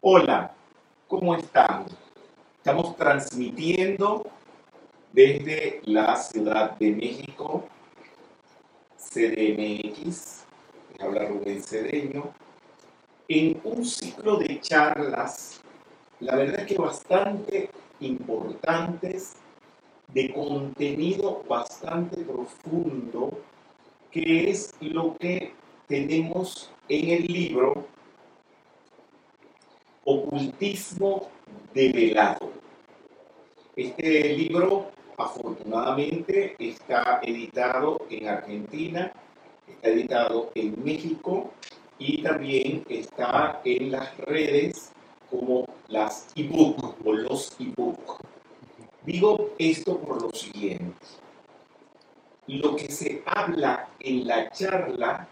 Hola, ¿cómo están? Estamos transmitiendo desde la Ciudad de México, CDMX, habla Rubén Cedeño, en un ciclo de charlas, la verdad que bastante importantes, de contenido bastante profundo, que es lo que tenemos en el libro Ocultismo develado. Este libro afortunadamente está editado en Argentina, está editado en México y también está en las redes como las ebook o los ebook. Digo esto por lo siguiente. Lo que se habla en la charla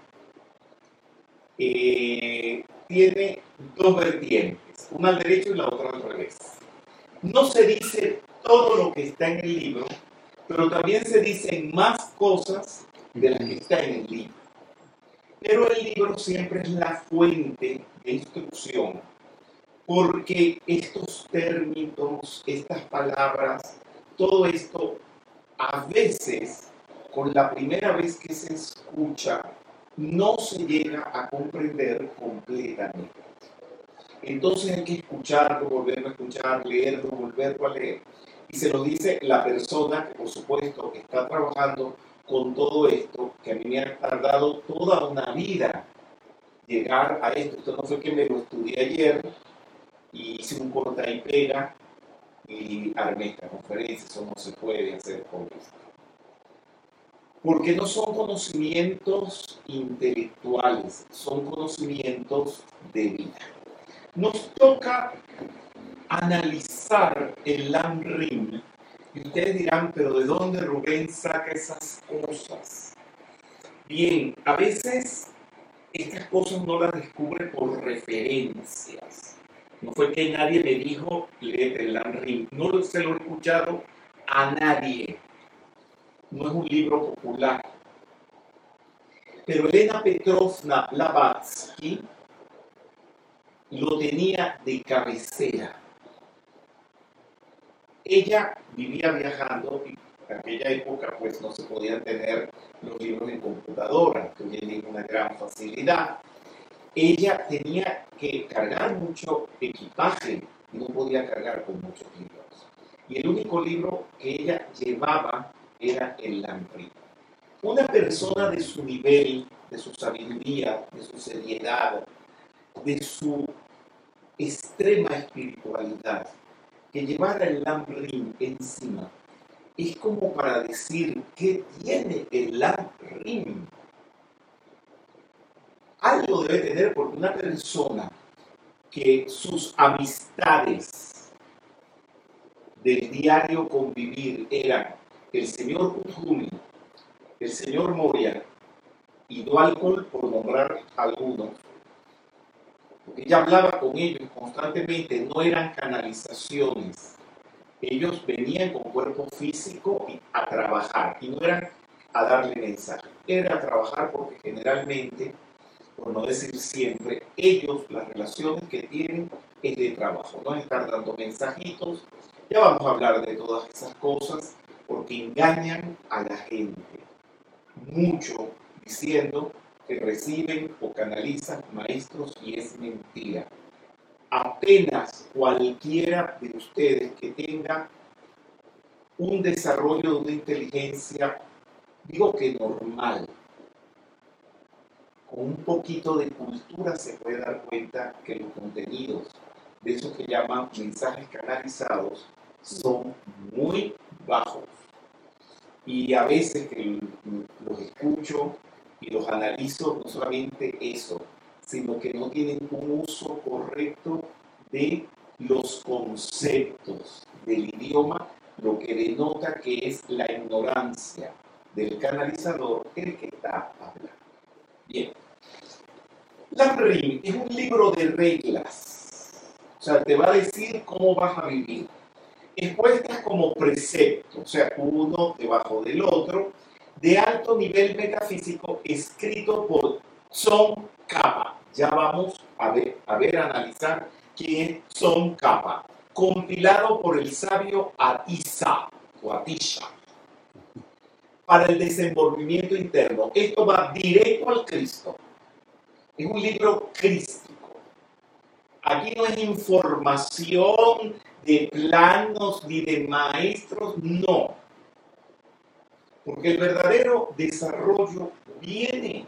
eh, tiene dos vertientes, una al derecho y la otra al revés. No se dice todo lo que está en el libro, pero también se dicen más cosas de las que está en el libro. Pero el libro siempre es la fuente de instrucción, porque estos términos, estas palabras, todo esto, a veces, con la primera vez que se escucha, no se llega a comprender completamente. Entonces hay que escucharlo, volverlo a escuchar, leerlo, volverlo a leer. Y se lo dice la persona que, por supuesto, está trabajando con todo esto, que a mí me ha tardado toda una vida llegar a esto. Esto no fue que me lo estudié ayer y hice un corta y pega y armé esta conferencia. Eso no se puede hacer con esto porque no son conocimientos intelectuales, son conocimientos de vida. Nos toca analizar el LAMRIM y ustedes dirán, pero ¿de dónde Rubén saca esas cosas? Bien, a veces estas cosas no las descubre por referencias. No fue que nadie me dijo, léete el LAMRIM. No se lo he escuchado a nadie no es un libro popular. Pero Elena Petrovna Blavatsky lo tenía de cabecera. Ella vivía viajando y en aquella época pues no se podían tener los libros en computadora, que hoy en una gran facilidad. Ella tenía que cargar mucho equipaje y no podía cargar con muchos libros. Y el único libro que ella llevaba era el Lamprey. Una persona de su nivel, de su sabiduría, de su seriedad, de su extrema espiritualidad, que llevara el Lamrim encima, es como para decir qué tiene el Lamrim. Algo debe tener porque una persona que sus amistades del diario convivir eran el señor Uthumi, el señor Moria y Dualcol, por nombrar algunos, porque ella hablaba con ellos constantemente, no eran canalizaciones. Ellos venían con cuerpo físico a trabajar y no eran a darle mensaje, era a trabajar porque generalmente, por no decir siempre, ellos, las relaciones que tienen es de trabajo, no estar dando mensajitos. Ya vamos a hablar de todas esas cosas porque engañan a la gente mucho diciendo que reciben o canalizan maestros y es mentira. Apenas cualquiera de ustedes que tenga un desarrollo de una inteligencia, digo que normal, con un poquito de cultura se puede dar cuenta que los contenidos de esos que llaman mensajes canalizados son muy bajos. Y a veces que los escucho y los analizo, no solamente eso, sino que no tienen un uso correcto de los conceptos del idioma, lo que denota que es la ignorancia del canalizador el que está hablando. Bien. La es un libro de reglas. O sea, te va a decir cómo vas a vivir expuestas como precepto, o sea, uno debajo del otro, de alto nivel metafísico, escrito por Son Kappa. Ya vamos a ver, a ver, a analizar quien son capa, compilado por el sabio Atisa o Atisha para el desenvolvimiento interno. Esto va directo al Cristo. Es un libro crístico. Aquí no es información de planos ni de maestros, no. Porque el verdadero desarrollo viene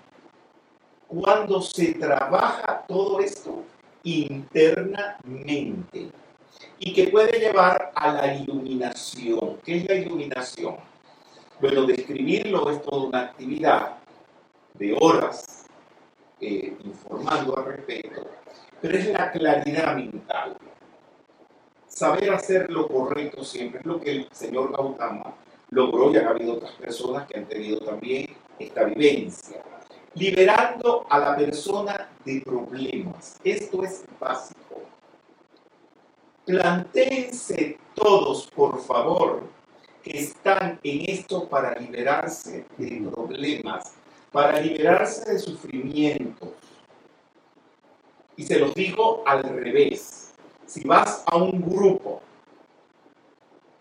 cuando se trabaja todo esto internamente y que puede llevar a la iluminación. ¿Qué es la iluminación? Bueno, describirlo es toda una actividad de horas eh, informando al respecto, pero es la claridad mental. Saber hacer lo correcto siempre es lo que el señor Gautama logró y ha habido otras personas que han tenido también esta vivencia. Liberando a la persona de problemas. Esto es básico. Plantéense todos, por favor, que están en esto para liberarse de problemas, para liberarse de sufrimientos. Y se los digo al revés. Si vas a un grupo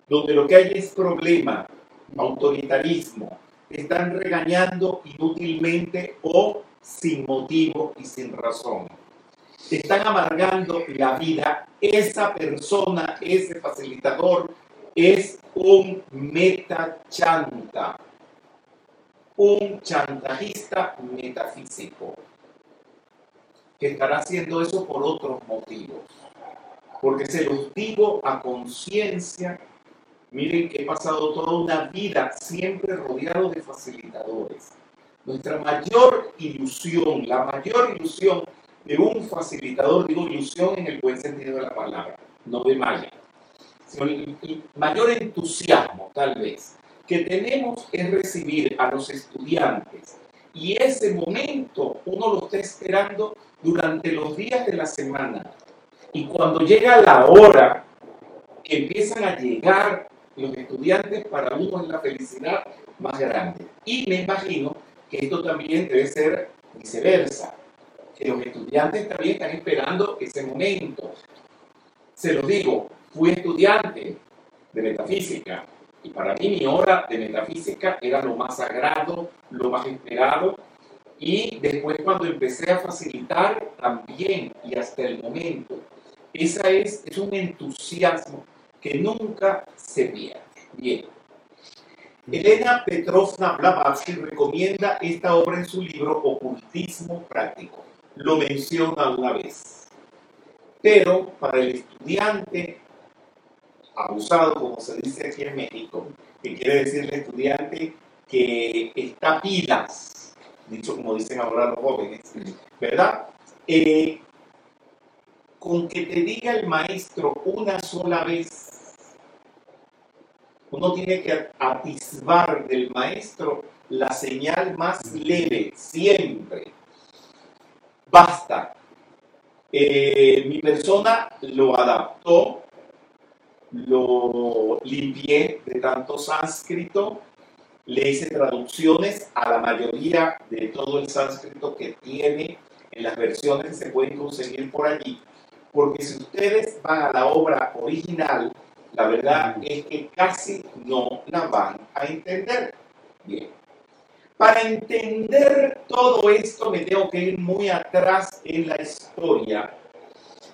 donde lo que hay es problema, autoritarismo, están regañando inútilmente o sin motivo y sin razón. están amargando la vida. Esa persona, ese facilitador, es un metachanta, un chantajista metafísico, que estará haciendo eso por otros motivos. Porque se los digo a conciencia Miren que he pasado toda una vida siempre rodeado de facilitadores. Nuestra mayor ilusión, la mayor ilusión de un facilitador, digo ilusión en el buen sentido de la palabra, no de maya, sino el mayor entusiasmo tal vez que tenemos es recibir a los estudiantes y ese momento uno lo está esperando durante los días de la semana. Y cuando llega la hora que empiezan a llegar los estudiantes, para uno es la felicidad más grande. Y me imagino que esto también debe ser viceversa, que los estudiantes también están esperando ese momento. Se lo digo, fui estudiante de metafísica y para mí mi hora de metafísica era lo más sagrado, lo más esperado y después cuando empecé a facilitar también y hasta el momento, esa es, es un entusiasmo nunca se pierde. Bien. Elena Petrovna Blavatsky recomienda esta obra en su libro Ocultismo Práctico. Lo menciona una vez. Pero para el estudiante abusado, como se dice aquí en México, que quiere decir el estudiante que está pilas, dicho como dicen ahora los jóvenes, ¿verdad? Eh, con que te diga el maestro una sola vez, uno tiene que atisbar del maestro la señal más leve, siempre. Basta. Eh, mi persona lo adaptó, lo limpié de tanto sánscrito, le hice traducciones a la mayoría de todo el sánscrito que tiene en las versiones que se pueden conseguir por allí porque si ustedes van a la obra original, la verdad es que casi no la van a entender. Bien. Para entender todo esto me tengo que ir muy atrás en la historia.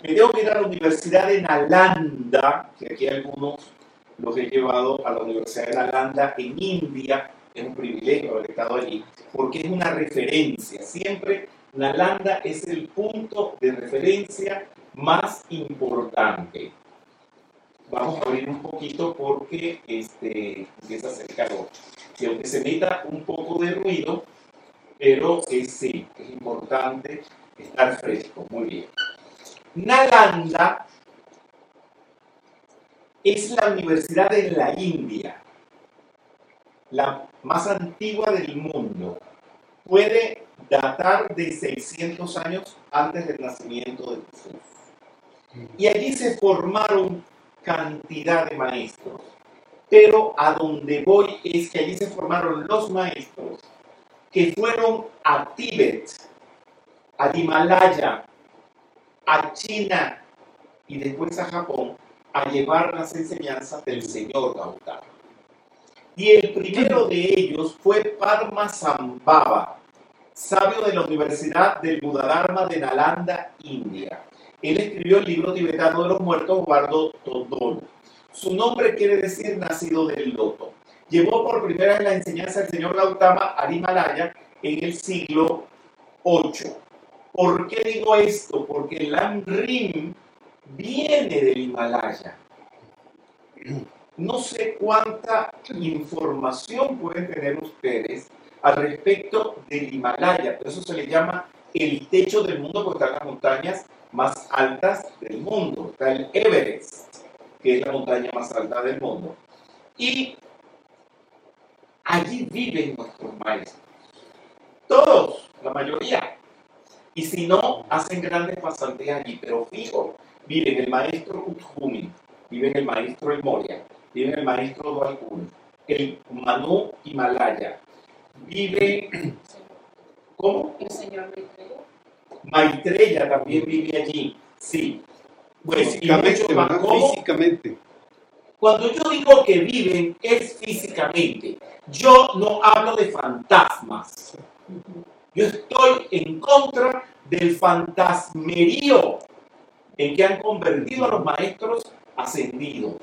Me tengo que ir a la Universidad de Nalanda, que aquí algunos los he llevado a la Universidad de Nalanda en India. Es un privilegio haber estado allí, porque es una referencia. Siempre Nalanda es el punto de referencia más importante. Vamos a abrir un poquito porque este, empieza a hacer calor. Y aunque se meta un poco de ruido, pero sí, es importante estar fresco. Muy bien. Nalanda es la universidad de la India, la más antigua del mundo. Puede datar de 600 años antes del nacimiento de Jesús. Y allí se formaron cantidad de maestros. Pero a donde voy es que allí se formaron los maestros que fueron a Tíbet, al Himalaya, a China y después a Japón a llevar las enseñanzas del señor Gautama. Y el primero de ellos fue Padmasambhava, sabio de la Universidad del Buddhadharma de Nalanda, India. Él escribió el libro tibetano de los muertos, Bardo Todol. Su nombre quiere decir nacido del loto. Llevó por primera vez la enseñanza del señor Gautama al Himalaya en el siglo VIII. ¿Por qué digo esto? Porque el Lamrim viene del Himalaya. No sé cuánta información pueden tener ustedes al respecto del Himalaya, pero eso se le llama el techo del mundo porque están las montañas más altas del mundo. Está el Everest, que es la montaña más alta del mundo. Y allí viven nuestros maestros. Todos, la mayoría. Y si no, hacen grandes pasantes allí, pero fijo, viven el maestro Utjumi, viven el maestro El Moria, viven el maestro Dwalkun, el Manu Himalaya, vive. ¿Cómo? El señor Maitreya. Maitreya también vive allí, sí. Pues, físicamente, y más. Físicamente. Cuando yo digo que viven es físicamente. Yo no hablo de fantasmas. Yo estoy en contra del fantasmerío en que han convertido a los maestros ascendidos.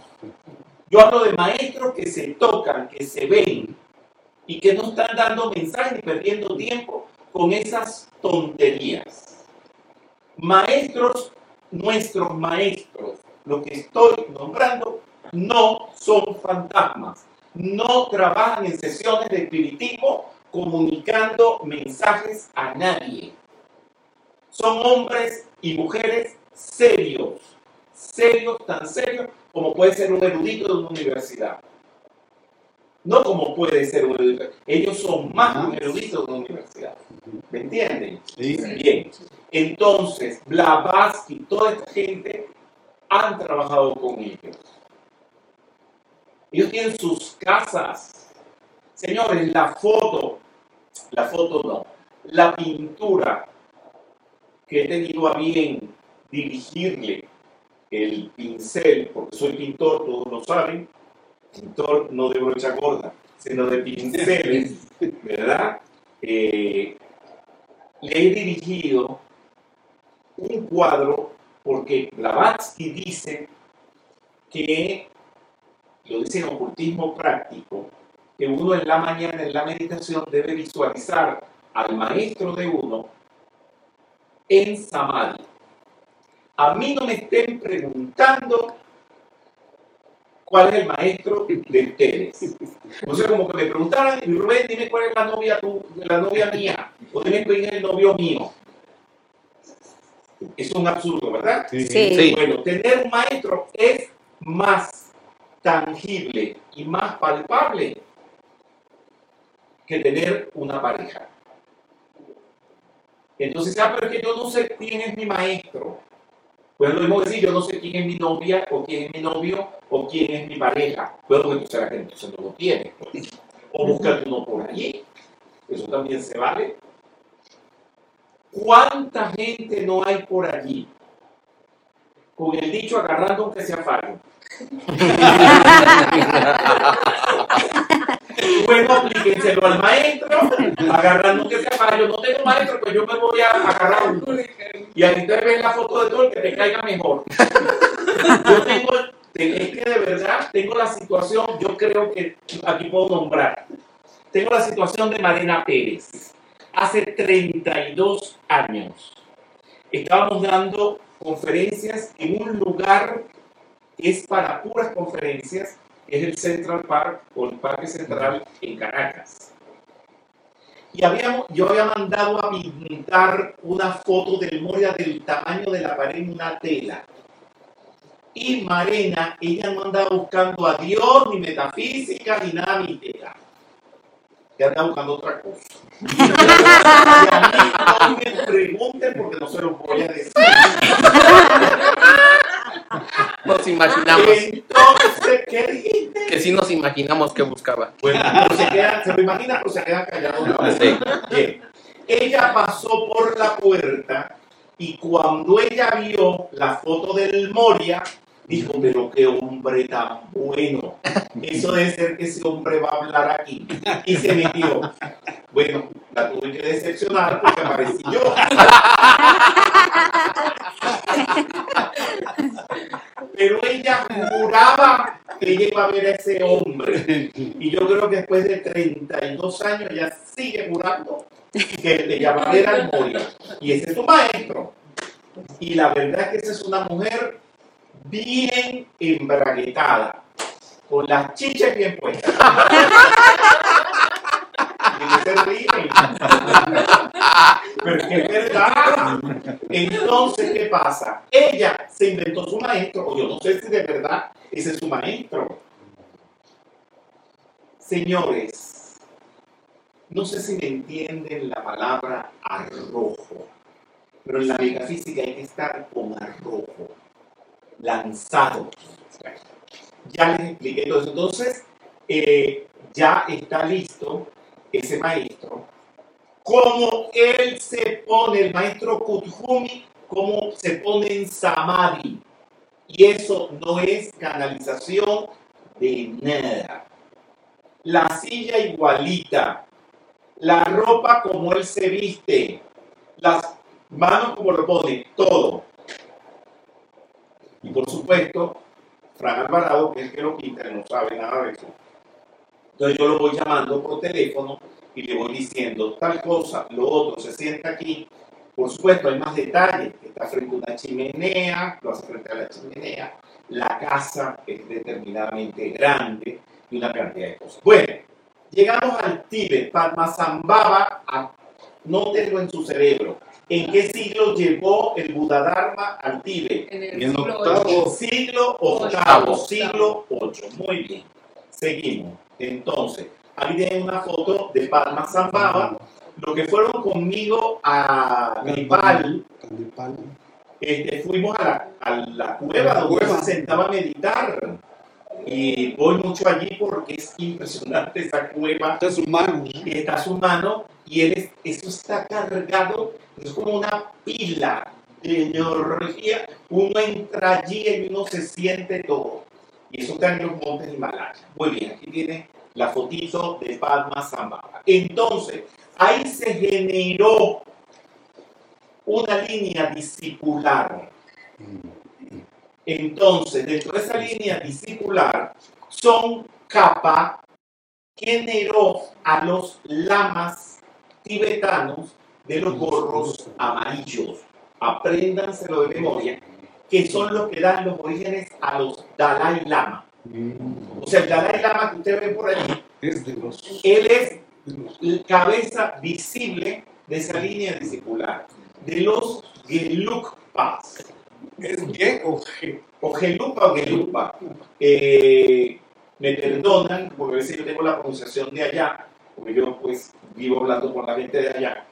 Yo hablo de maestros que se tocan, que se ven y que no están dando mensajes ni perdiendo tiempo con esas tonterías. Maestros, nuestros maestros, lo que estoy nombrando, no son fantasmas. No trabajan en sesiones de espiritismo comunicando mensajes a nadie. Son hombres y mujeres serios, serios, tan serios como puede ser un erudito de una universidad. No como puede ser un erudito. Ellos son más que un erudito de una universidad. ¿Me entienden? Sí. Bien. Entonces, Blavatsky, toda esta gente han trabajado con ellos. Ellos tienen sus casas. Señores, la foto, la foto no, la pintura que he tenido a bien dirigirle el pincel, porque soy pintor, todos lo saben, pintor no de brocha gorda, sino de pinceles, ¿verdad? Eh, le he dirigido un cuadro porque Blavatsky dice que, lo dice en ocultismo práctico, que uno en la mañana, en la meditación, debe visualizar al maestro de uno en Samadhi. A mí no me estén preguntando cuál es el maestro de ustedes. O sea, como que me preguntaran, y Rubén, dime cuál es la novia, tu, la novia mía, o dime quién es el novio mío. Es un absurdo, ¿verdad? Sí. Sí. Bueno, tener un maestro es más tangible y más palpable que tener una pareja. Entonces, ah, pero es que yo no sé quién es mi maestro. Pues lo mismo decir, yo no sé quién es mi novia, o quién es mi novio, o quién es mi pareja. Bueno, pues entonces la gente entonces no lo tiene. O búscate uno por allí. Eso también se vale. ¿Cuánta gente no hay por allí? Con el dicho agarrando aunque sea fallo. Bueno, aplíquenselo al maestro, agarrando que sea fallo. No tengo maestro, pues yo me voy a agarrar uno. Y ahí te ves la foto de todo el que te caiga mejor. Yo tengo, te- es que de verdad tengo la situación, yo creo que aquí puedo nombrar. Tengo la situación de Marina Pérez. Hace 32 años estábamos dando conferencias en un lugar es para puras conferencias, que es el Central Park o el Parque Central en Caracas. Y habíamos, yo había mandado a pintar una foto del Moria del tamaño de la pared en una tela. Y Marena, ella no andaba buscando a Dios, ni metafísica, ni nada mística. Ella andaba buscando otra cosa. Y a mí no me pregunten porque no se lo voy a decir. Nos imaginamos, Entonces, ¿qué dijiste? que sí nos imaginamos que buscaba. Bueno, se, queda, se lo imagina, pero se queda callado. Sí. Bien. Ella pasó por la puerta Y cuando ella vio la foto del Moria, dijo, pero qué hombre tan bueno. Eso debe ser que ese hombre va a hablar aquí. Y se metió. Bueno, la tuve que decepcionar porque aparecí yo. Pero ella juraba que ella iba a ver a ese hombre. Y yo creo que después de 32 años ella sigue jurando que ella va a ver al Moria. Y ese es su maestro. Y la verdad es que esa es una mujer bien embraguetada, con las chichas bien puestas. Y se ríen. Es verdad. Entonces, ¿qué pasa? Ella se inventó su maestro, o yo no sé si de verdad ese es su maestro. Señores, no sé si me entienden la palabra arrojo, pero en la metafísica hay que estar con arrojo, lanzado. Ya les expliqué todo eso. Entonces, eh, ya está listo ese maestro. Como él se pone, el maestro Kuthumi, como se pone en Samadhi. Y eso no es canalización de nada. La silla igualita, la ropa como él se viste, las manos como lo pone, todo. Y por supuesto, Fran Alvarado, que es el que lo pinta, no sabe nada de eso. Entonces yo lo voy llamando por teléfono y le voy diciendo tal cosa, lo otro, se sienta aquí. Por supuesto, hay más detalles. Está frente a una chimenea, lo hace frente a la chimenea. La casa es determinadamente grande y una cantidad de cosas. Bueno, llegamos al Tíbet. Padmasambhava, anótenlo en su cerebro. ¿En qué siglo llegó el Buddha al Tíbet? En el En siglo octavo. ocho. Siglo octavo, siglo 8. Muy bien. Seguimos. Entonces, ahí tienen una foto de Padmasambhava. Los que fueron conmigo a Nepal, este, fuimos a la, a la cueva La donde se sentaba a meditar. Y voy mucho allí porque es impresionante esa cueva Está su mano. y está su mano y él es- eso está cargado, es como una pila de energía. Uno entra allí y uno se siente todo. Y eso está en los montes Himalaya. Muy bien, aquí tiene la fotito de Padma Sambhava. Entonces, ahí se generó una línea discipular. Entonces, dentro de esa línea discipular, son capa generó a los lamas tibetanos de los gorros amarillos. Apréndanselo de memoria, que son los que dan los orígenes a los Dalai Lama. O sea, el Dalai Lama que usted ve por allí, él es la cabeza visible de esa línea discipular, de los Gelugpas. ¿Es o G? o Gelupa o Gelupa. Eh, me perdonan porque a veces yo tengo la pronunciación de allá, porque yo pues vivo hablando con la gente de allá,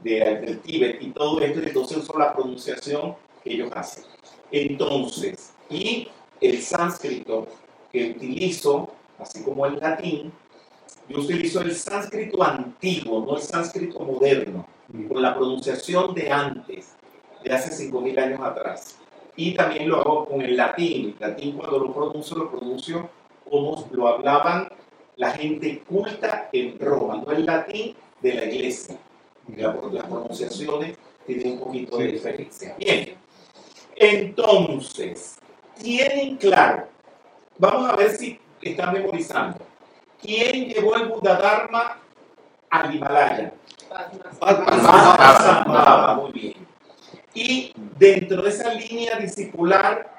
de, del Tíbet y todo esto, y entonces uso la pronunciación que ellos hacen. Entonces, y el sánscrito que utilizo, así como el latín, yo utilizo el sánscrito antiguo, no el sánscrito moderno, con la pronunciación de antes, de hace 5.000 años atrás. Y también lo hago con el latín. El latín cuando lo pronuncio, lo pronuncio como lo hablaban la gente culta en Roma, no el latín de la iglesia. La- Las pronunciaciones tienen un poquito de diferencia. Bien, entonces, tienen claro, vamos a ver si están memorizando. ¿Quién llevó el Buda Dharma al Himalaya? Padmasambhava, muy bien. Y dentro de esa línea discipular,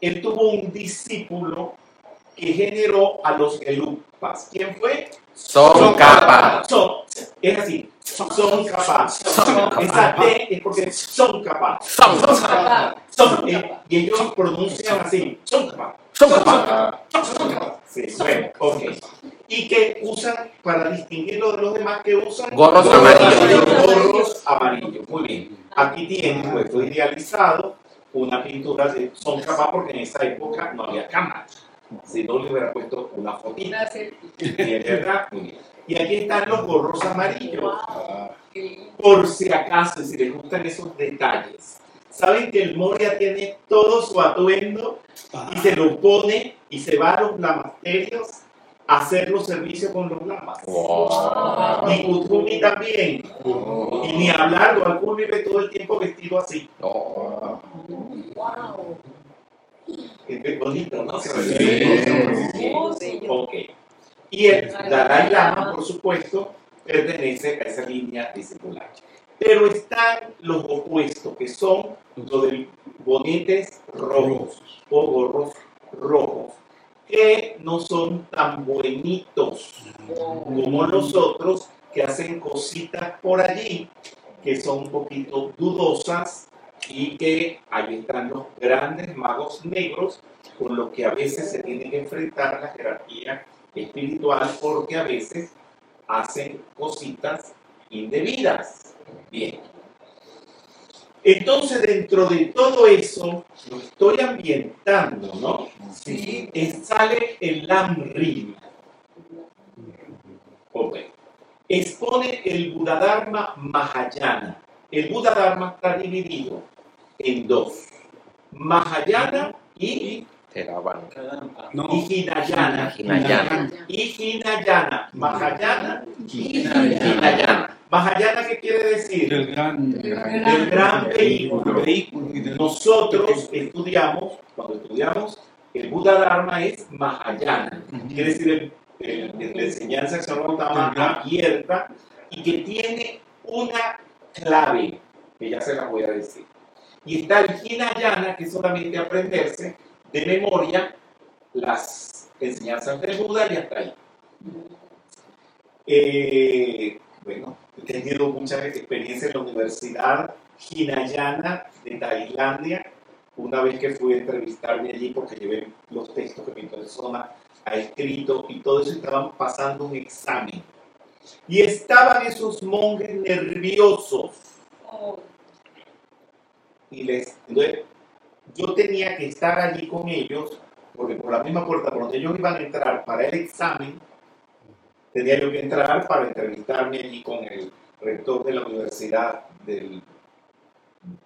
él tuvo un discípulo que generó a los Gelupas. ¿Quién fue? Son capas. Son, es así, son capaces. Esa T es porque son capaces. Son. Son, eh, y ellos pronuncian así, son capaces. Son capas. Sí, bueno, ok. Y que usan, para distinguirlo de los demás, que usan Gorros amarillos. Gorros amarillos, muy bien. Aquí tienen, pues, fue idealizado una pintura de son capaz porque en esa época no había cámara. Si no le hubiera puesto una selfie. Y aquí están los gorros amarillos. Por si acaso, si les gustan esos detalles. Saben que el Moria tiene todo su atuendo y se lo pone y se va a los lamasterios a hacer los servicios con los lamas. Wow. Y Kutumi también. Y ni hablar, Gorakumi ve todo el tiempo vestido así. Wow. Es bonito, ¿no? Sí. Ok. Y el Dalai Lama, por supuesto, pertenece a esa línea discipular. Pero están los opuestos, que son los de bonetes rojos o gorros rojos, que no son tan buenitos como los otros que hacen cositas por allí, que son un poquito dudosas y que ahí están los grandes magos negros con los que a veces se tiene que enfrentar la jerarquía espiritual porque a veces hacen cositas indebidas. Bien. Entonces, dentro de todo eso, lo estoy ambientando, ¿no? Sí. Sale el Lamrim. Ok. Expone el Buddhadharma Mahayana. El Buddhadharma está dividido en dos. Mahayana y, Teraban. No, y Hinayana. Hinayana. Y Hinayana. Mahayana y Hinayana. Mahayana, ¿qué quiere decir? del gran, El gran vehículo. vehículo Nosotros estudiamos, cuando estudiamos, el Buda Dharma es Mahayana, quiere decir el- el- la enseñanza que se llama abierta y que tiene una clave, que ya se la voy a decir. Y está el Hinayana, que es solamente aprenderse de memoria las enseñanzas del Buda y hasta ahí. Eh, bueno, he tenido muchas experiencias en la Universidad Hinayana de Tailandia, una vez que fui a entrevistarme allí porque llevé los textos que mi persona ha escrito y todo eso estaban pasando un examen. Y estaban esos monjes nerviosos y les entonces, yo tenía que estar allí con ellos porque por la misma puerta por donde ellos iban a entrar para el examen tenía yo que entrar para entrevistarme allí con el rector de la universidad del,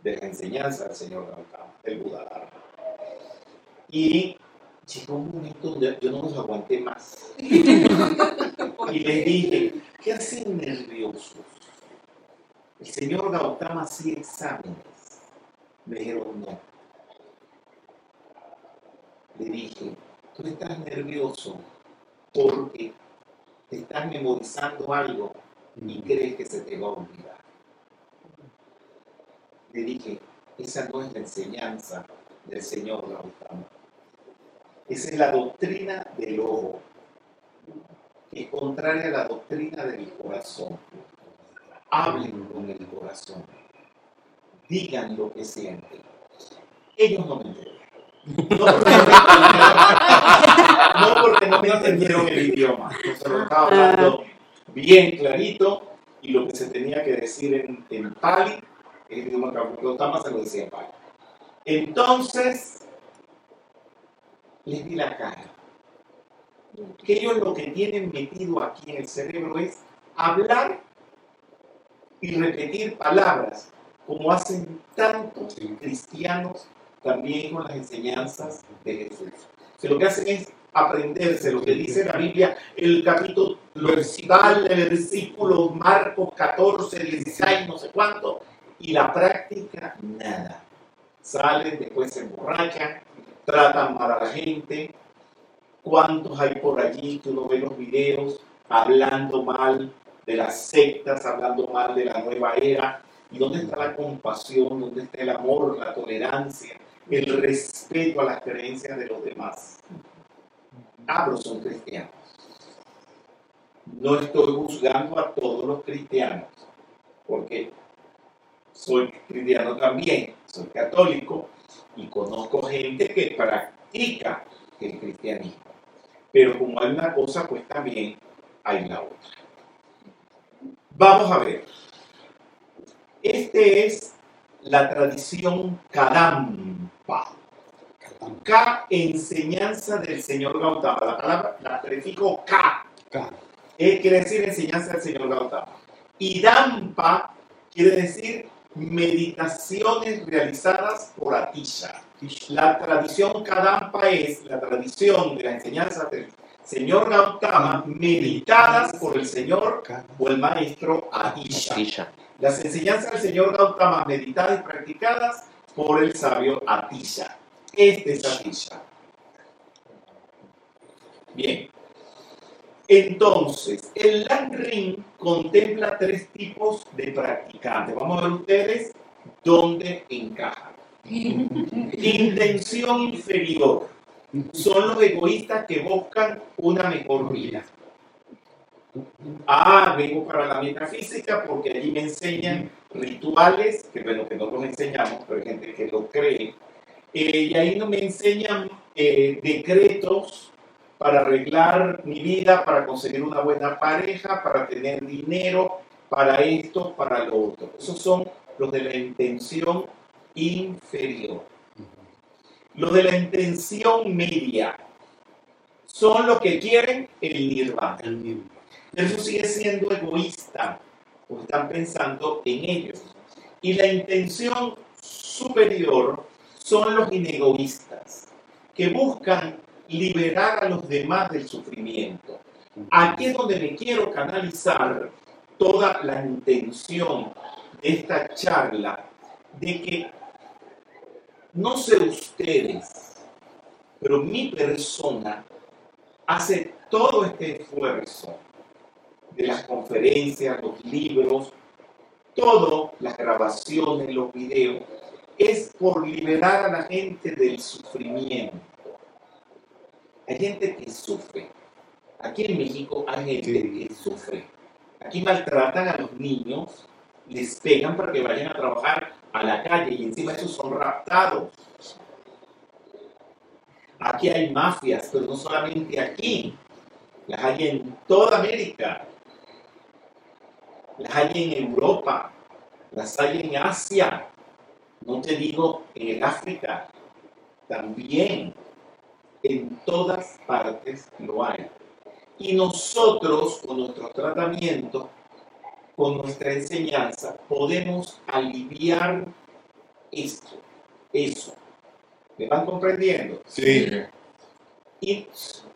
de la enseñanza del señor Gautama, el Buda y llegó un momento donde yo no los aguanté más. Y les dije ¿qué hacen nerviosos? el señor Gautama hacía exámenes me dijeron no. Le dije, tú estás nervioso porque te estás memorizando algo y crees que se te va a olvidar. Le dije, esa no es la enseñanza del Señor Gautama. Esa es la doctrina del ojo, que es contraria a la doctrina del corazón. Hablen con el corazón digan lo que sienten. Ellos no me entendieron. No porque no me entendieron, no porque no me entendieron el idioma. Yo se lo estaba hablando bien clarito y lo que se tenía que decir en, en Pali, el idioma que Gautama se lo decía en Pali. Entonces, les di la cara. Que ellos lo que tienen metido aquí en el cerebro es hablar y repetir palabras como hacen tantos cristianos también con las enseñanzas de Jesús. Que lo que hacen es aprenderse lo que dice la Biblia, el capítulo tal, el versículo Marcos 14, 16, no sé cuánto, y la práctica, nada. Salen, después se emborrachan, tratan mal a la gente. ¿Cuántos hay por allí que uno ve los videos hablando mal de las sectas, hablando mal de la nueva era? ¿Y dónde está la compasión? ¿Dónde está el amor, la tolerancia, el respeto a las creencias de los demás? Ah, pero son cristianos. No estoy juzgando a todos los cristianos, porque soy cristiano también, soy católico y conozco gente que practica el cristianismo. Pero como hay una cosa, pues también hay la otra. Vamos a ver. Este es la tradición Kadampa. K, enseñanza del señor Gautama. La palabra, la prefijo K K. eh, quiere decir enseñanza del señor Gautama. Y Dampa quiere decir meditaciones realizadas por Atisha. La tradición Kadampa es la tradición de la enseñanza del señor Gautama meditadas por el señor o el maestro Atisha. Las enseñanzas del señor Gautama meditadas y practicadas por el sabio Atisha. Este es Atisha. Bien. Entonces, el Ring contempla tres tipos de practicantes. Vamos a ver ustedes dónde encajan. Intención inferior. Son los egoístas que buscan una mejor vida. Ah, vengo para la metafísica porque allí me enseñan rituales, que bueno, que no los enseñamos, pero hay gente que lo cree. Eh, y ahí no me enseñan eh, decretos para arreglar mi vida, para conseguir una buena pareja, para tener dinero, para esto, para lo otro. Esos son los de la intención inferior. Los de la intención media son los que quieren el nirvana. Pero eso sigue siendo egoísta, porque están pensando en ellos. Y la intención superior son los inegoístas, que buscan liberar a los demás del sufrimiento. Aquí es donde me quiero canalizar toda la intención de esta charla, de que no sé ustedes, pero mi persona hace todo este esfuerzo de las conferencias, los libros, todo, las grabaciones, los videos, es por liberar a la gente del sufrimiento. Hay gente que sufre. Aquí en México hay gente que sufre. Aquí maltratan a los niños, les pegan para que vayan a trabajar a la calle y encima esos son raptados. Aquí hay mafias, pero no solamente aquí, las hay en toda América, las hay en Europa, las hay en Asia, no te digo en el África, también en todas partes lo hay. Y nosotros, con nuestro tratamiento, con nuestra enseñanza, podemos aliviar esto, eso. ¿Me van comprendiendo? Sí. Y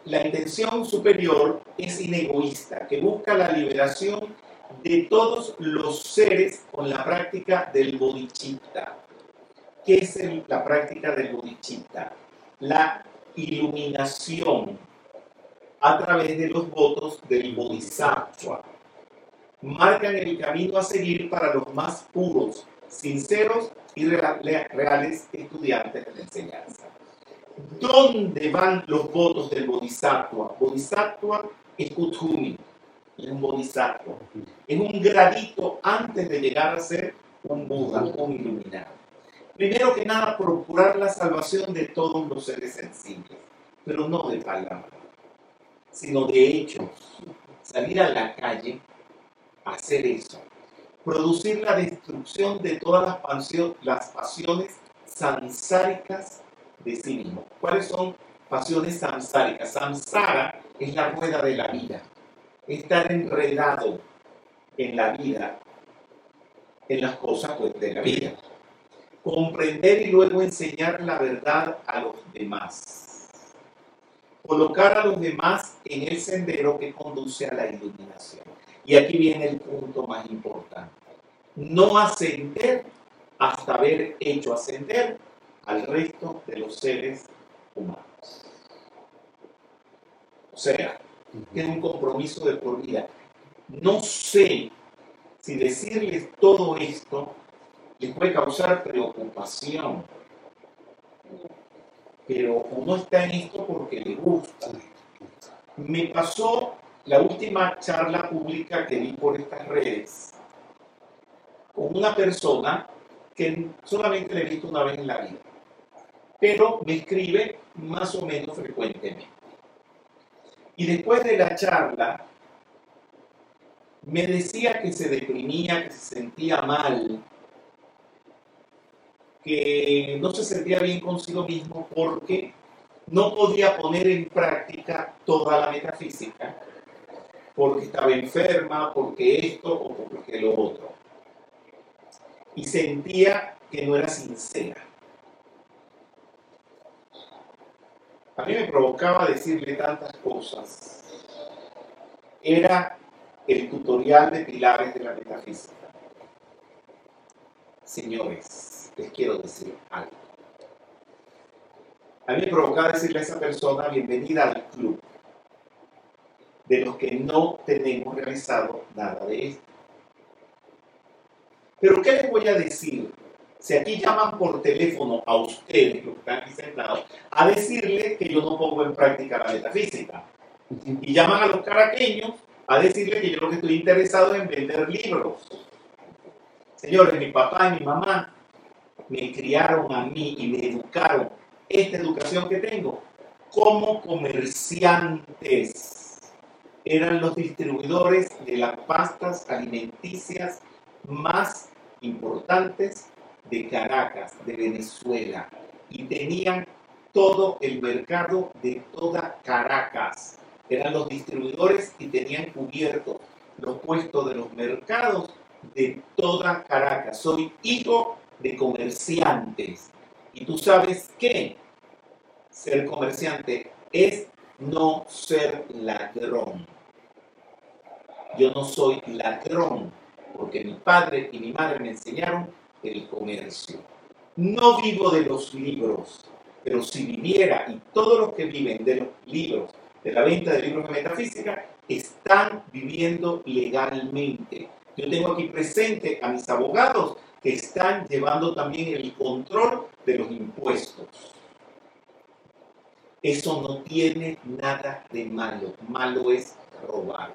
la intención superior es inegoísta, que busca la liberación de todos los seres con la práctica del bodhicitta. ¿Qué es la práctica del bodhicitta? La iluminación a través de los votos del bodhisattva. Marcan el camino a seguir para los más puros, sinceros y rea- le- reales estudiantes de la enseñanza. ¿Dónde van los votos del bodhisattva? Bodhisattva es Kuthumi, es un bodhisattva. Es un gradito antes de llegar a ser un Buda, un iluminado. Primero que nada, procurar la salvación de todos los seres sensibles, pero no de palabra, sino de hechos. Salir a la calle, hacer eso. Producir la destrucción de todas las, pasio- las pasiones samsáricas de sí mismo. ¿Cuáles son pasiones samsáricas? Samsara es la rueda de la vida. Estar enredado en la vida, en las cosas pues, de la vida. Comprender y luego enseñar la verdad a los demás. Colocar a los demás en el sendero que conduce a la iluminación. Y aquí viene el punto más importante. No ascender hasta haber hecho ascender al resto de los seres humanos. O sea, es un compromiso de por vida. No sé si decirles todo esto les puede causar preocupación, pero uno está en esto porque le gusta. Me pasó la última charla pública que di por estas redes con una persona que solamente le he visto una vez en la vida, pero me escribe más o menos frecuentemente. Y después de la charla, me decía que se deprimía, que se sentía mal, que no se sentía bien consigo mismo porque no podía poner en práctica toda la metafísica, porque estaba enferma, porque esto o porque lo otro. Y sentía que no era sincera. A mí me provocaba decirle tantas cosas. Era el tutorial de pilares de la metafísica. Señores, les quiero decir algo. A mí me provocaba decirle a esa persona, bienvenida al club, de los que no tenemos realizado nada de esto. Pero ¿qué les voy a decir? Si aquí llaman por teléfono a ustedes, los que están aquí sentados, a decirles que yo no pongo en práctica la metafísica. Y llaman a los caraqueños a decirles que yo lo que estoy interesado es en vender libros. Señores, mi papá y mi mamá me criaron a mí y me educaron esta educación que tengo como comerciantes. Eran los distribuidores de las pastas alimenticias más importantes de Caracas, de Venezuela, y tenían todo el mercado de toda Caracas. Eran los distribuidores y tenían cubiertos los puestos de los mercados de toda Caracas. Soy hijo de comerciantes. Y tú sabes qué? Ser comerciante es no ser ladrón. Yo no soy ladrón, porque mi padre y mi madre me enseñaron el comercio. No vivo de los libros, pero si viviera y todos los que viven de los libros, de la venta de libros de metafísica, están viviendo legalmente. Yo tengo aquí presente a mis abogados que están llevando también el control de los impuestos. Eso no tiene nada de malo. Malo es robar.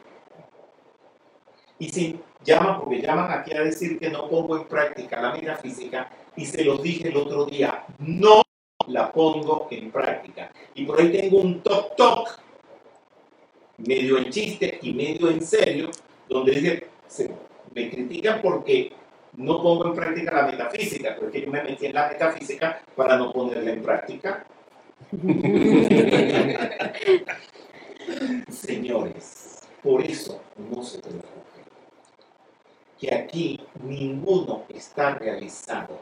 Y si llaman, porque llaman aquí a decir que no pongo en práctica la metafísica, y se los dije el otro día, no la pongo en práctica. Y por ahí tengo un toc toc, medio en chiste y medio en serio, donde dice, me critican porque no pongo en práctica la metafísica, porque yo me metí en la metafísica para no ponerla en práctica. Señores, por eso no se preocupen, que aquí ninguno está realizado.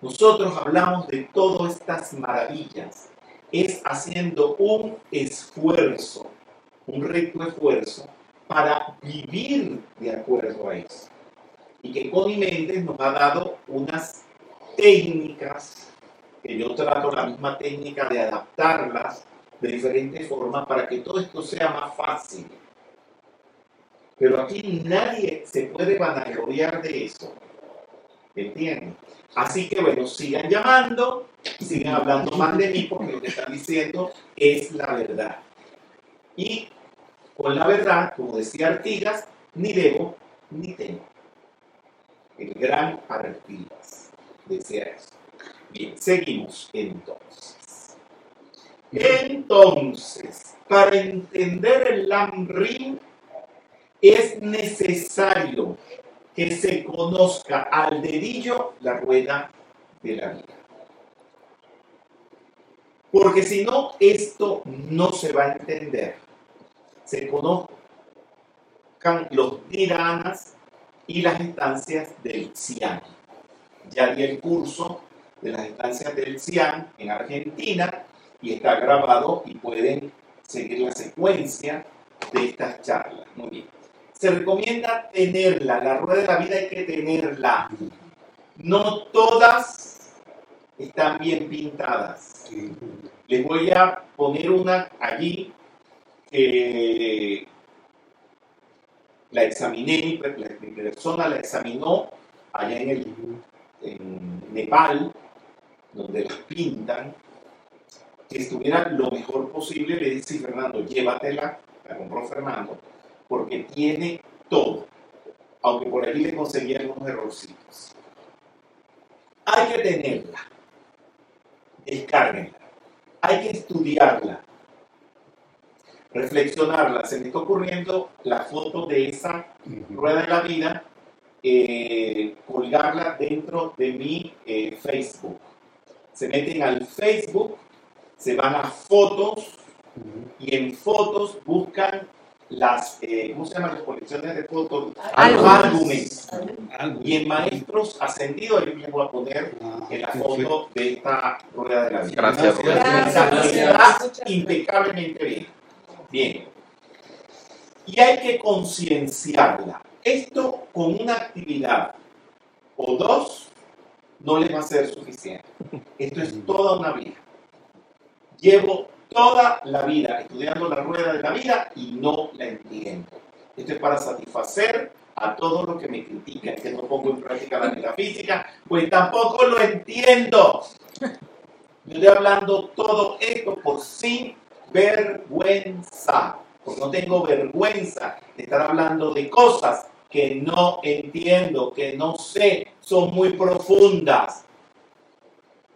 Nosotros hablamos de todas estas maravillas, es haciendo un esfuerzo, un recto esfuerzo para vivir de acuerdo a eso. Y que Connie Méndez nos ha dado unas técnicas, que yo trato la misma técnica de adaptarlas de diferentes formas para que todo esto sea más fácil. Pero aquí nadie se puede vanagloriar de eso. ¿Entienden? Así que bueno, sigan llamando, sigan hablando más de mí porque lo que están diciendo es la verdad. Y con la verdad, como decía Artigas, ni debo ni tengo. El gran Artigas decía eso. Bien, seguimos entonces. Entonces, para entender el Lamrim es necesario que se conozca al dedillo la rueda de la vida. Porque si no, esto no se va a entender se conozcan los tiranas y las estancias del CIAN. Ya di el curso de las estancias del CIAN en Argentina y está grabado y pueden seguir la secuencia de estas charlas. Muy bien. Se recomienda tenerla, la rueda de la vida hay que tenerla. No todas están bien pintadas. Les voy a poner una allí eh, la examiné, mi persona la examinó allá en, el, Nepal, donde las pintan, que estuviera lo mejor posible. Le dice Fernando, llévatela, la compró Fernando, porque tiene todo, aunque por ahí le conseguí algunos errorcitos. Hay que tenerla, descárguenla, hay que estudiarla, reflexionarla. Se me está ocurriendo la foto de esa rueda de la vida, eh, colgarla dentro de mi eh, Facebook. Se meten al Facebook, se van a fotos y en fotos buscan las, eh, ¿cómo se llaman las colecciones de fotos? Álbumes. Y en maestros ascendidos, yo les voy a poner Ah, en la foto de esta rueda de la vida. Gracias, Está impecablemente bien. Bien. Y hay que concienciarla. Esto con una actividad o dos no les va a ser suficiente. Esto es toda una vida. Llevo toda la vida estudiando la rueda de la vida y no la entiendo. Esto es para satisfacer a todos los que me critican que no pongo en práctica la metafísica, pues tampoco lo entiendo. Yo estoy hablando todo esto por sin vergüenza, porque no tengo vergüenza de estar hablando de cosas que no entiendo, que no sé, son muy profundas.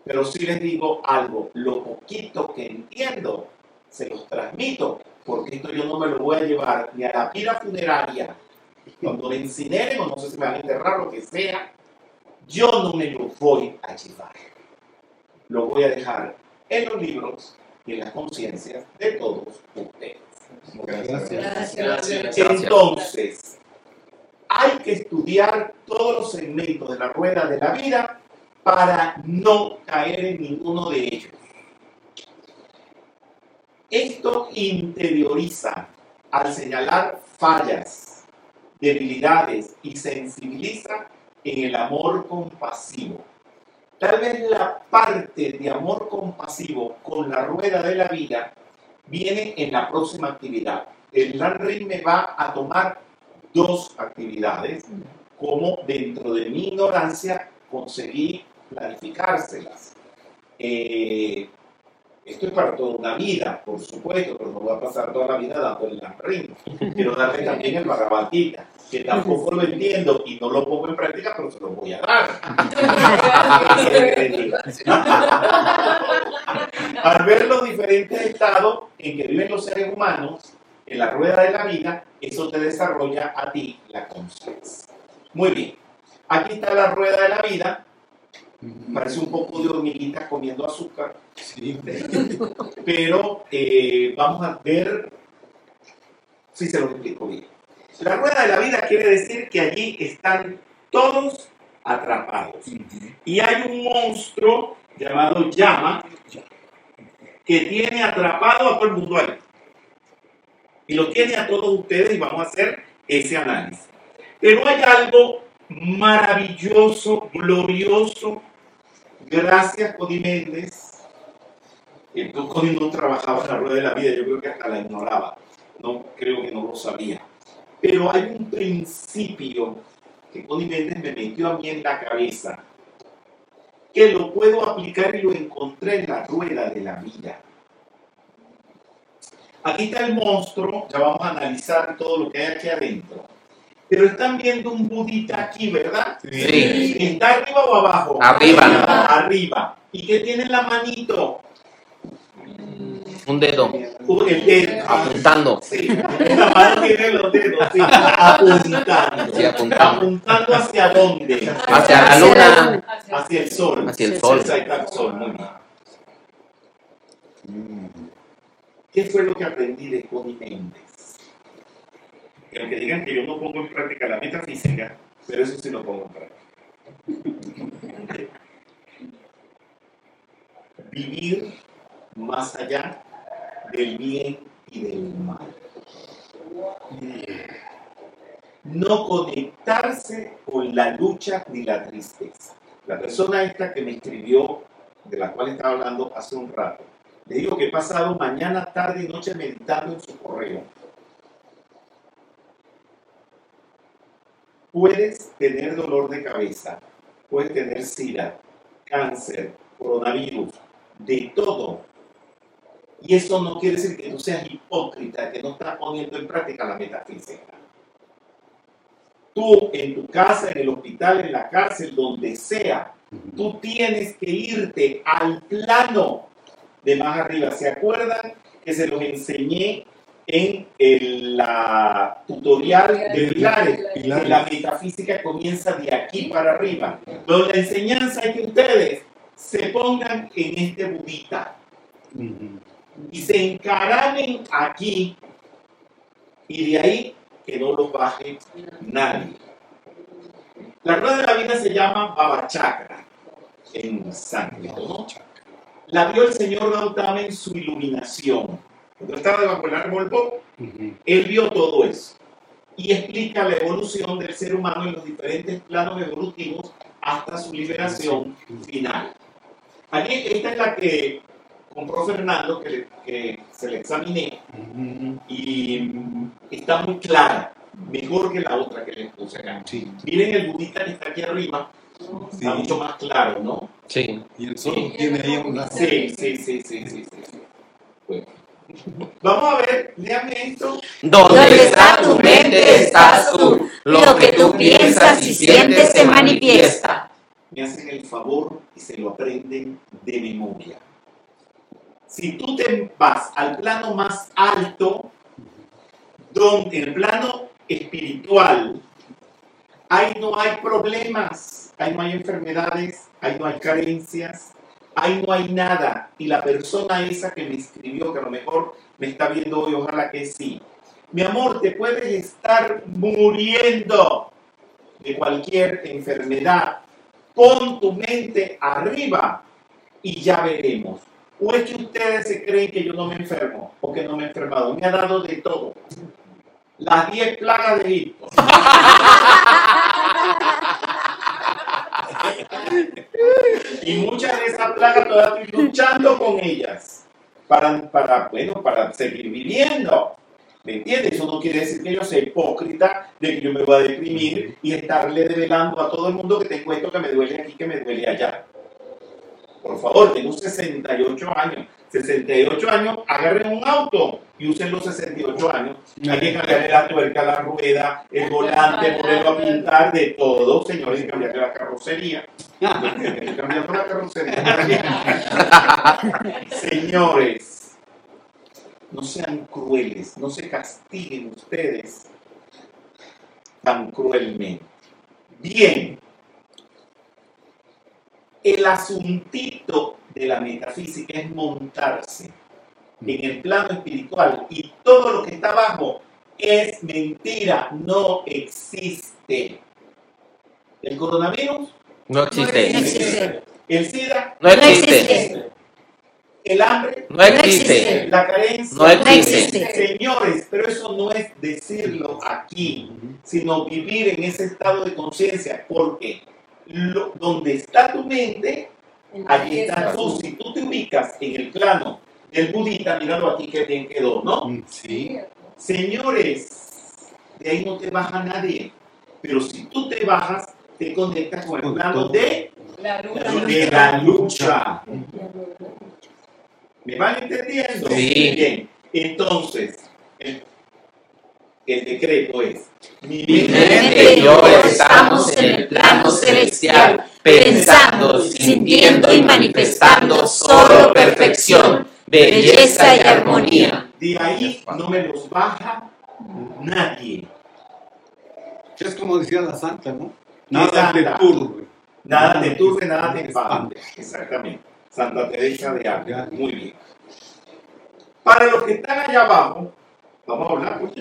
Pero sí les digo algo, lo poquito que entiendo, se los transmito, porque esto yo no me lo voy a llevar ni a la pira funeraria, cuando me incineren o no sé si me van a enterrar, lo que sea, yo no me lo voy a llevar. Lo voy a dejar en los libros y en las conciencias de todos ustedes. Gracias. Gracias. Entonces, hay que estudiar todos los segmentos de la rueda de la vida para no caer en ninguno de ellos. Esto interioriza al señalar fallas, debilidades y sensibiliza en el amor compasivo. Tal vez la parte de amor compasivo con la rueda de la vida viene en la próxima actividad. El LANRI me va a tomar dos actividades, como dentro de mi ignorancia conseguí planificárselas. Eh, esto es para toda una vida, por supuesto, pero no voy a pasar toda la vida dando el LANRI. Quiero darle también el Bhagavad Gita, que tampoco lo entiendo y no lo pongo en práctica, pero se lo voy a dar. Al ver los diferentes estados en que viven los seres humanos en la rueda de la vida, eso te desarrolla a ti la conciencia. Muy bien. Aquí está la rueda de la vida. Parece un poco de hormiguitas comiendo azúcar, Sí. pero eh, vamos a ver si se lo explico bien. La rueda de la vida quiere decir que allí están todos atrapados. Y hay un monstruo llamado llama que tiene atrapado a todo el mundo ahí. Y lo tiene a todos ustedes y vamos a hacer ese análisis. Pero hay algo maravilloso, glorioso. Gracias, Cody Méndez. El Cody no trabajaba en la rueda de la vida, yo creo que hasta la ignoraba. No creo que no lo sabía. Pero hay un principio que Cody Méndez me metió a mí en la cabeza que lo puedo aplicar y lo encontré en la rueda de la vida. Aquí está el monstruo, ya vamos a analizar todo lo que hay aquí adentro. Pero están viendo un budita aquí, ¿verdad? Sí. ¿Está arriba o abajo? Arriba. Arriba. ¿Y qué tiene en la manito? Un dedo El dedo. apuntando. Sí, la mano tiene los dedos, sí, apuntando. Sí, apuntando. ¿Apuntando hacia dónde? Hacia la luna. Hacia el sol. Hacia el sol. Hacia el sol, muy bien. ¿Qué fue lo que aprendí de Connie? Que aunque digan que yo no pongo en práctica la metafísica, pero eso sí lo pongo en práctica. Vivir más allá del bien y del mal. No conectarse con la lucha ni la tristeza. La persona esta que me escribió, de la cual estaba hablando hace un rato, le digo que he pasado mañana, tarde y noche meditando en su correo. Puedes tener dolor de cabeza, puedes tener sida, cáncer, coronavirus, de todo. Y eso no quiere decir que tú seas hipócrita, que no estás poniendo en práctica la metafísica. Tú en tu casa, en el hospital, en la cárcel, donde sea, tú tienes que irte al plano de más arriba. ¿Se acuerdan que se los enseñé en el la tutorial de pilares? Que la metafísica comienza de aquí para arriba. Pero la enseñanza es que ustedes se pongan en este budita y se encaramen aquí Y de ahí que no los baje nadie. La rueda de la vida se llama Baba Chakra en sánscrito, ¿no? La vio el señor Gautama en su iluminación. Cuando estaba debajo del árbol Bo, él vio todo eso y explica la evolución del ser humano en los diferentes planos evolutivos hasta su liberación final. Aquí esta es la que compró Fernando, que, le- que se le examiné, y está muy clara, mejor que la otra que les puse acá. Sí, Miren el budita que está aquí arriba, sí. está mucho más claro, ¿no? Sí. Y el sol tiene ahí un lazo. Sí, sí, sí, sí, sí. sí, sí. Bueno. Vamos a ver, léame esto. Donde está tu mente estás tú. Lo que tú piensas y sientes se manifiesta. me hacen el favor y se lo aprenden de memoria. Si tú te vas al plano más alto, donde en el plano espiritual, ahí no hay problemas, ahí no hay enfermedades, ahí no hay carencias, ahí no hay nada. Y la persona esa que me escribió, que a lo mejor me está viendo hoy, ojalá que sí. Mi amor, te puedes estar muriendo de cualquier enfermedad, pon tu mente arriba y ya veremos. ¿O es que ustedes se creen que yo no me enfermo o que no me he enfermado? Me ha dado de todo. Las 10 plagas de Egipto. y muchas de esas plagas todavía estoy luchando con ellas para, para, bueno, para seguir viviendo. ¿Me entiendes? Eso no quiere decir que yo sea hipócrita, de que yo me voy a deprimir y estarle develando a todo el mundo que te cuento que me duele aquí, que me duele allá. Por favor, tengo 68 años. 68 años, agarren un auto y usen los 68 años. Hay que cambiarle la tuerca, la rueda, el volante, volverlo a pintar, de todo, señores, y cambiarle la carrocería. Cambiando la carrocería. Señores, no sean crueles, no se castiguen ustedes tan cruelmente. Bien, el asuntito de la metafísica es montarse en el plano espiritual y todo lo que está abajo es mentira, no existe. El coronavirus, No No existe. existe. el SIDA, No existe. el hambre, No existe. la carencia, No existe. Señores, pero eso no es decirlo aquí, sino vivir en ese estado de conciencia, porque lo- donde está tu mente, allí estás tú. Si tú te ubicas en el plano del budita, míralo aquí que bien quedó, ¿no? Mm, Sí. Señores, de ahí no te baja nadie, pero si tú te bajas, te conectas con el plano de, La luna. de la lucha. ¿Me van entendiendo? Sí. Bien, entonces, el, el decreto es, mi Mi mente y yo estamos en el plano celestial, pensando, sintiendo y manifestando solo perfección, belleza y armonía. de ahí no me los baja nadie. Es como decía la santa, ¿no? ¿Qué Nada te turbe. Nada te turbe, nada te espante. Exactamente. Santa Teresa de Ávila. Muy bien. Para los que están allá abajo, vamos a hablar, pues.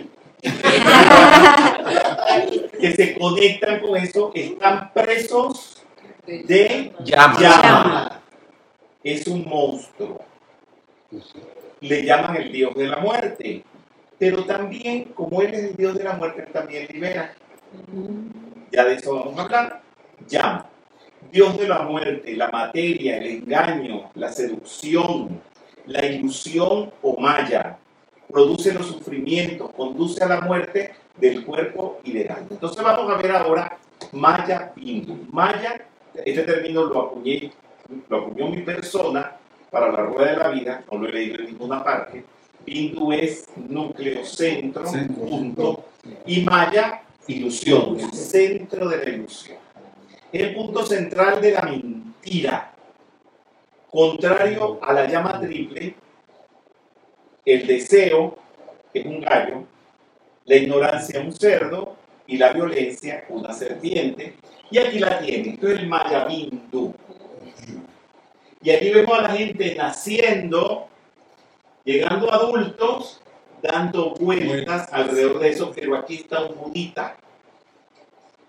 Que se conectan con eso, están presos de Llama. llama. Es un monstruo. Le llaman el dios de la muerte. Pero también, como él es el dios de la muerte, también libera. Ya de eso vamos a hablar. Llama. Dios de la muerte, la materia, el engaño, la seducción, la ilusión o maya. Produce los sufrimientos, conduce a la muerte del cuerpo y del alma. Entonces vamos a ver ahora Maya Bindu. Maya, este término lo acuñé, lo acuñó mi persona para la rueda de la vida, no lo he leído en ninguna parte. Bindu es núcleo, centro, Centro. punto, y Maya, ilusión, el centro de la ilusión. El punto central de la mentira. Contrario a la llama triple, el deseo es un gallo, la ignorancia un cerdo y la violencia una serpiente. Y aquí la tiene, esto es el Maya Bindu. Y aquí vemos a la gente naciendo, llegando a adultos dando vueltas alrededor de eso, pero aquí está un budita.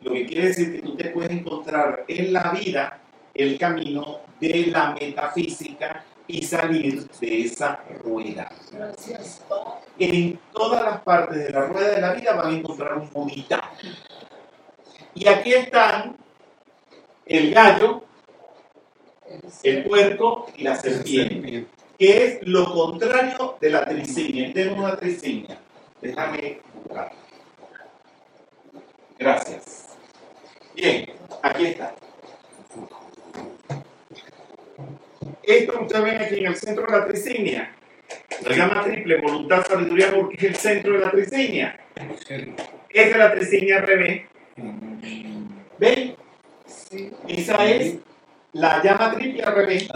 Lo que quiere decir que tú te puedes encontrar en la vida el camino de la metafísica y salir de esa rueda. En todas las partes de la rueda de la vida van a encontrar un budita. Y aquí están el gallo, el puerco y la serpiente, que es lo contrario de la triseña. Tenemos una triseña. Déjame buscar. Gracias. Bien, aquí está. Esto que ustedes ven aquí en el centro de la triseña, la llama triple, voluntad, sabiduría, porque es el centro de la triseña. Esta es la triseña al revés. ¿Ven? Esa es la llama triple al revés.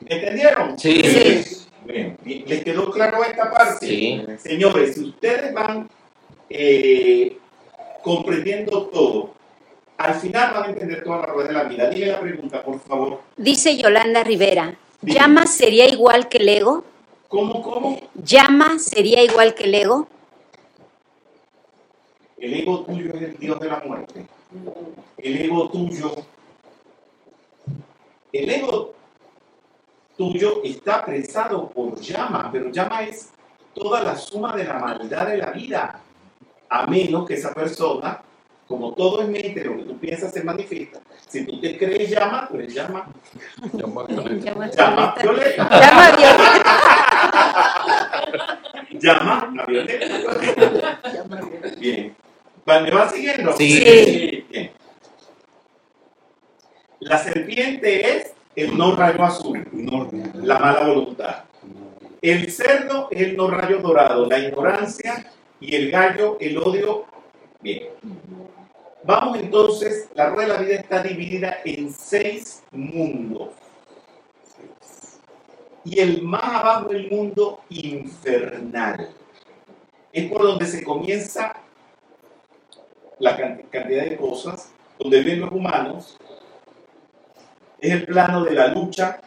¿Me entendieron? Sí. Sí. Bien, bien. ¿Les quedó claro esta parte? Sí. Señores, si ustedes van eh, comprendiendo todo, al final van a entender toda la rueda de la vida. Dime la pregunta, por favor. Dice Yolanda Rivera, Dime. ¿llama sería igual que el ego? ¿Cómo, cómo? ¿Llama sería igual que el ego? El ego tuyo es el Dios de la muerte. El ego tuyo. El ego tuyo está apresado por llama, pero llama es toda la suma de la maldad de la vida. A menos que esa persona, como todo es mente, lo que tú piensas se manifiesta. Si tú te crees llama, tú eres llama. Llama Llama violeta. violeta. Llama violeta. Llama a violeta. Bien. ¿Va- ¿Me van siguiendo? Sí. Bien. La serpiente es el no rayo azul, la mala voluntad. El cerdo es el no rayo dorado, la ignorancia y el gallo, el odio. Bien. Vamos entonces, la rueda de la vida está dividida en seis mundos. Y el más abajo el mundo infernal. Es por donde se comienza la can- cantidad de cosas, donde ven los humanos. Es el plano de la lucha.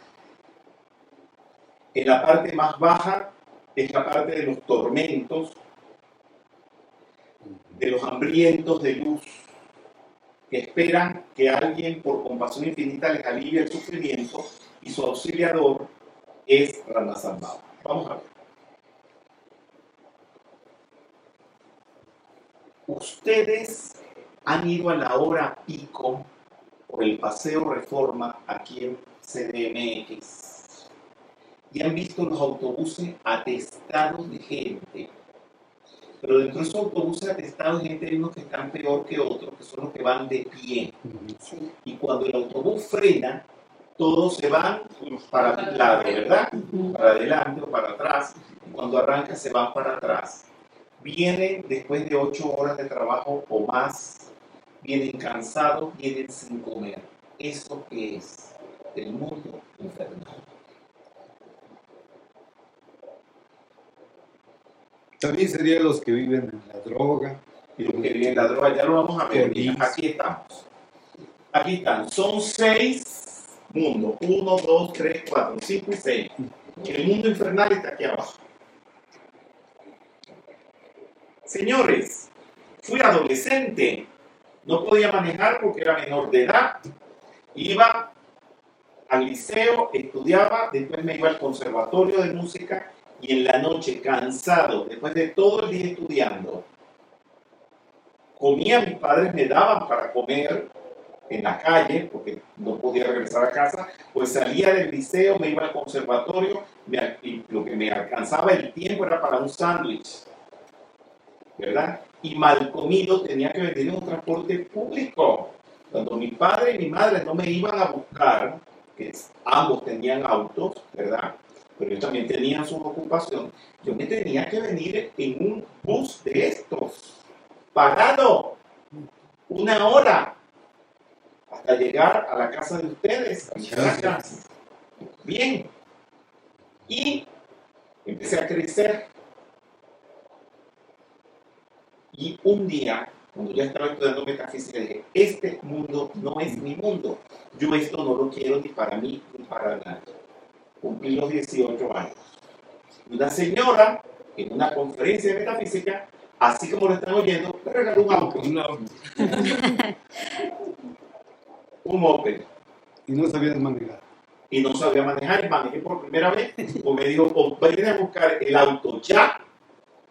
En la parte más baja es la parte de los tormentos, de los hambrientos de luz, que esperan que alguien por compasión infinita les alivie el sufrimiento y su auxiliador es Rana Salvador. Vamos a ver. Ustedes han ido a la hora pico por el paseo Reforma aquí en CDMX y han visto los autobuses atestados de gente. Pero dentro de esos autobuses atestados gente hay unos que están peor que otros, que son los que van de pie. Y cuando el autobús frena, todos se van para un lado, ¿verdad? Para adelante o para atrás. Y cuando arranca, se van para atrás. Vienen después de ocho horas de trabajo o más, vienen cansados, vienen sin comer. ¿Eso qué es? El mundo infernal. También serían los que viven en la droga. Y lo que viene la droga, ya lo vamos a ver. Aquí estamos. Aquí están. Son seis mundos. Uno, dos, tres, cuatro, cinco y seis. El mundo infernal está aquí abajo. Señores, fui adolescente. No podía manejar porque era menor de edad. Iba al liceo, estudiaba, después me iba al conservatorio de música y en la noche, cansado, después de todo el día estudiando, comía, mis padres me daban para comer en la calle, porque no podía regresar a casa, pues salía del liceo, me iba al conservatorio, y lo que me alcanzaba el tiempo era para un sándwich, ¿verdad? Y mal comido tenía que venir en un transporte público. Cuando mi padre y mi madre no me iban a buscar, que ambos tenían autos, ¿verdad? Pero ellos también tenían su ocupación, yo me tenía que venir en un bus de estos, parado, una hora, hasta llegar a la casa de ustedes, a mi casa. Bien. Y empecé a crecer. Y un día, cuando ya estaba estudiando metafísica, dije, este mundo no es mi mundo. Yo esto no lo quiero ni para mí ni para nadie. Cumplí los 18 años. Una señora en una conferencia de metafísica, así como lo están oyendo, me regaló un auto, un Opel. Y no sabías manejar. y no sabía manejar y manejé por primera vez, o me dijo, o ven a buscar el auto ya,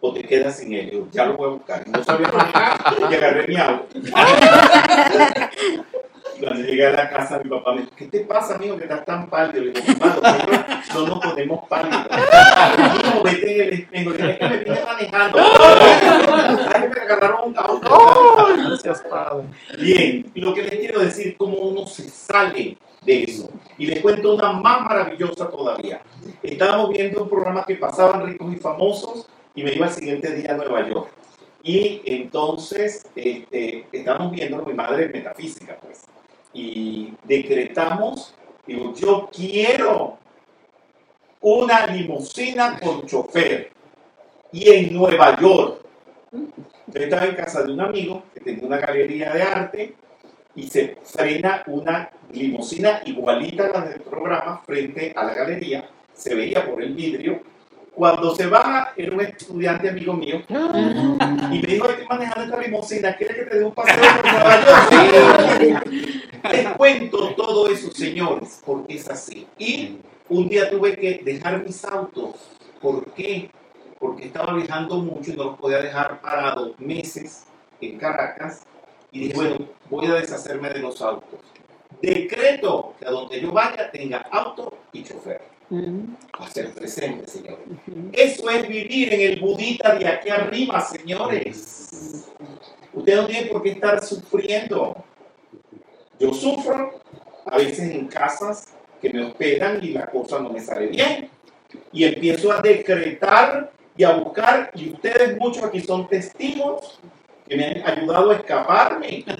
o te quedas sin él. Yo, ya lo voy a buscar. Y no sabía manejar y agarré mi auto. Cuando llegué a la casa, mi papá me dijo, ¿qué te pasa, amigo, que estás tan pálido? Le digo, papá, nosotros no nos ponemos pálidos. No, vete en el espejo. Es que me manejando. Ay, me agarraron un auto. Gracias, Padre. Bien, lo que les quiero decir, cómo uno se sale de eso. Y les cuento una más maravillosa todavía. Estábamos viendo un programa que pasaban ricos y famosos y me iba el siguiente día a Nueva York. Y entonces este, estábamos viendo, mi madre metafísica, pues, y decretamos, digo, yo quiero una limusina con chofer. Y en Nueva York. Yo estaba en casa de un amigo que tenía una galería de arte y se frena una limusina igualita a la del programa frente a la galería, se veía por el vidrio. Cuando se baja, era un estudiante amigo mío y me dijo, estoy manejando esta limusina, ¿quieres que te dé un paseo por Nueva York? Les cuento todo eso, señores, porque es así. Y un día tuve que dejar mis autos. ¿Por qué? Porque estaba viajando mucho y no los podía dejar parados meses en Caracas. Y dije, bueno, voy a deshacerme de los autos. Decreto que a donde yo vaya tenga auto y chofer. Ser presente, señores. Eso es vivir en el budita de aquí arriba, señores. Usted no tiene por qué estar sufriendo. Yo sufro a veces en casas que me hospedan y la cosa no me sale bien. Y empiezo a decretar y a buscar, y ustedes muchos aquí son testigos que me han ayudado a escaparme.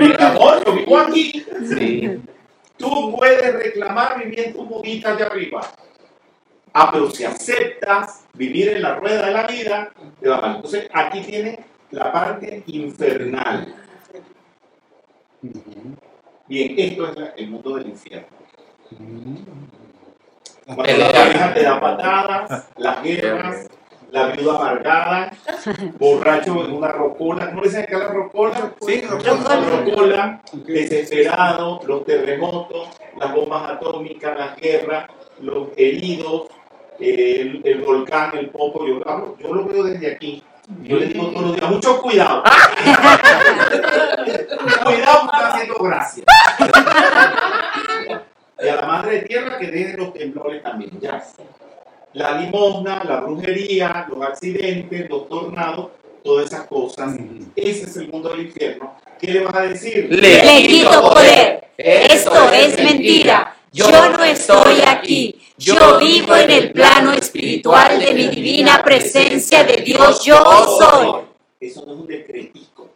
Mi amor, yo vivo aquí. Sí. Tú puedes reclamar vivir en tu budita de arriba. Ah, pero si aceptas vivir en la rueda de la vida, te va mal. Entonces, aquí tiene la parte infernal. Bien, esto es la- el mundo del infierno. Cuando la pareja te da patadas, las guerras, la viuda amargada, borracho en una rocola. ¿Cómo le dicen acá la rocola? Sí, rocola. rocola, desesperado, los terremotos, las bombas atómicas, las guerras, los heridos, el, el volcán, el popo. Yo, hablo- yo lo veo desde aquí. Yo le digo todos los días, mucho cuidado. cuidado, porque está haciendo gracia. Y a la madre de tierra que deje los temblores también, ya. La limosna, la brujería, los accidentes, los tornados, todas esas cosas. Ese es el mundo del infierno. ¿Qué le vas a decir? Le Le quito poder. Esto es mentira. Yo no estoy aquí. Yo vivo en el plano espiritual de mi divina presencia de Dios. Yo soy. Eso no es un decretico.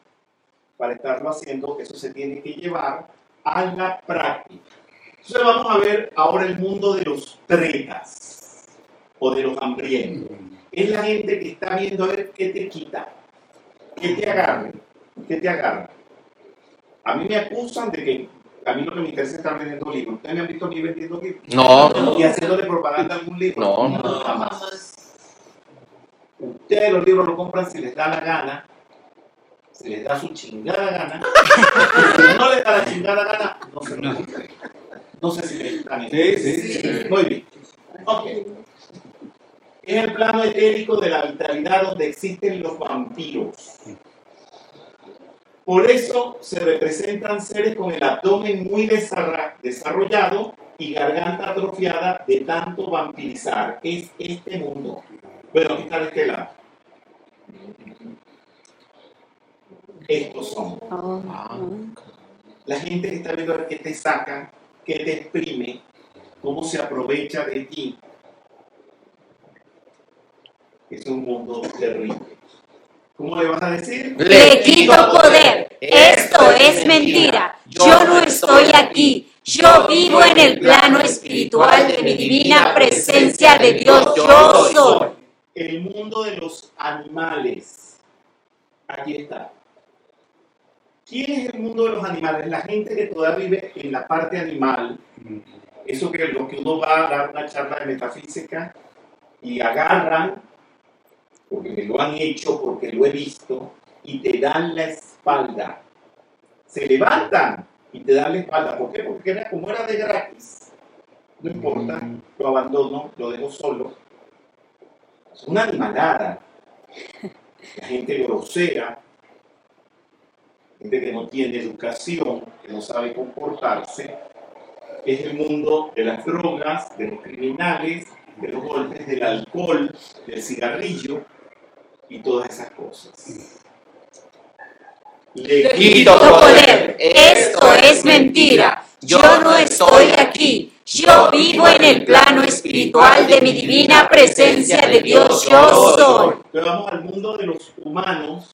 Para estarlo haciendo, eso se tiene que llevar a la práctica. Entonces vamos a ver ahora el mundo de los tretas o de los hambrientos. Es la gente que está viendo a ver qué te quita, qué te agarre, qué te agarra. A mí me acusan de que a mí lo que me interesa es estar vendiendo libros. ¿Ustedes me han visto a mí vendiendo libros? No, Y haciéndole propaganda a algún libro. No, no. jamás. Ustedes los libros los compran si les da la gana, si les da su chingada gana. si no les da la chingada gana, no se lo compren. No sé si me están Sí, sí, sí. Muy bien. Ok. Es el plano etérico de la vitalidad donde existen los vampiros. Por eso se representan seres con el abdomen muy desarrollado y garganta atrofiada de tanto vampirizar. Es este mundo. Bueno, aquí está de este lado. Estos son. La gente que está viendo a qué te saca, qué te exprime, cómo se aprovecha de ti. Es un mundo terrible. ¿Cómo le vas a decir? Le quito poder. Esto es mentira. Yo no estoy aquí. Yo vivo en el plano espiritual de mi divina presencia de Dios. Yo soy. El mundo de los animales. Aquí está. ¿Quién es el mundo de los animales? La gente que todavía vive en la parte animal. Eso que lo que uno va a dar una charla de metafísica y agarran, porque me lo han hecho, porque lo he visto, y te dan la espalda. Se levantan y te dan la espalda. ¿Por qué? Porque era, como era de gratis. No importa, lo abandono, lo dejo solo. Es una animalada. La gente grosera, gente que no tiene educación, que no sabe comportarse. Es el mundo de las drogas, de los criminales, de los golpes, del alcohol, del cigarrillo y todas esas cosas. Le Quito poder. Esto es mentira. Yo no estoy aquí. Yo vivo en el plano espiritual de mi divina presencia de Dios. Yo soy. Pero vamos al mundo de los humanos.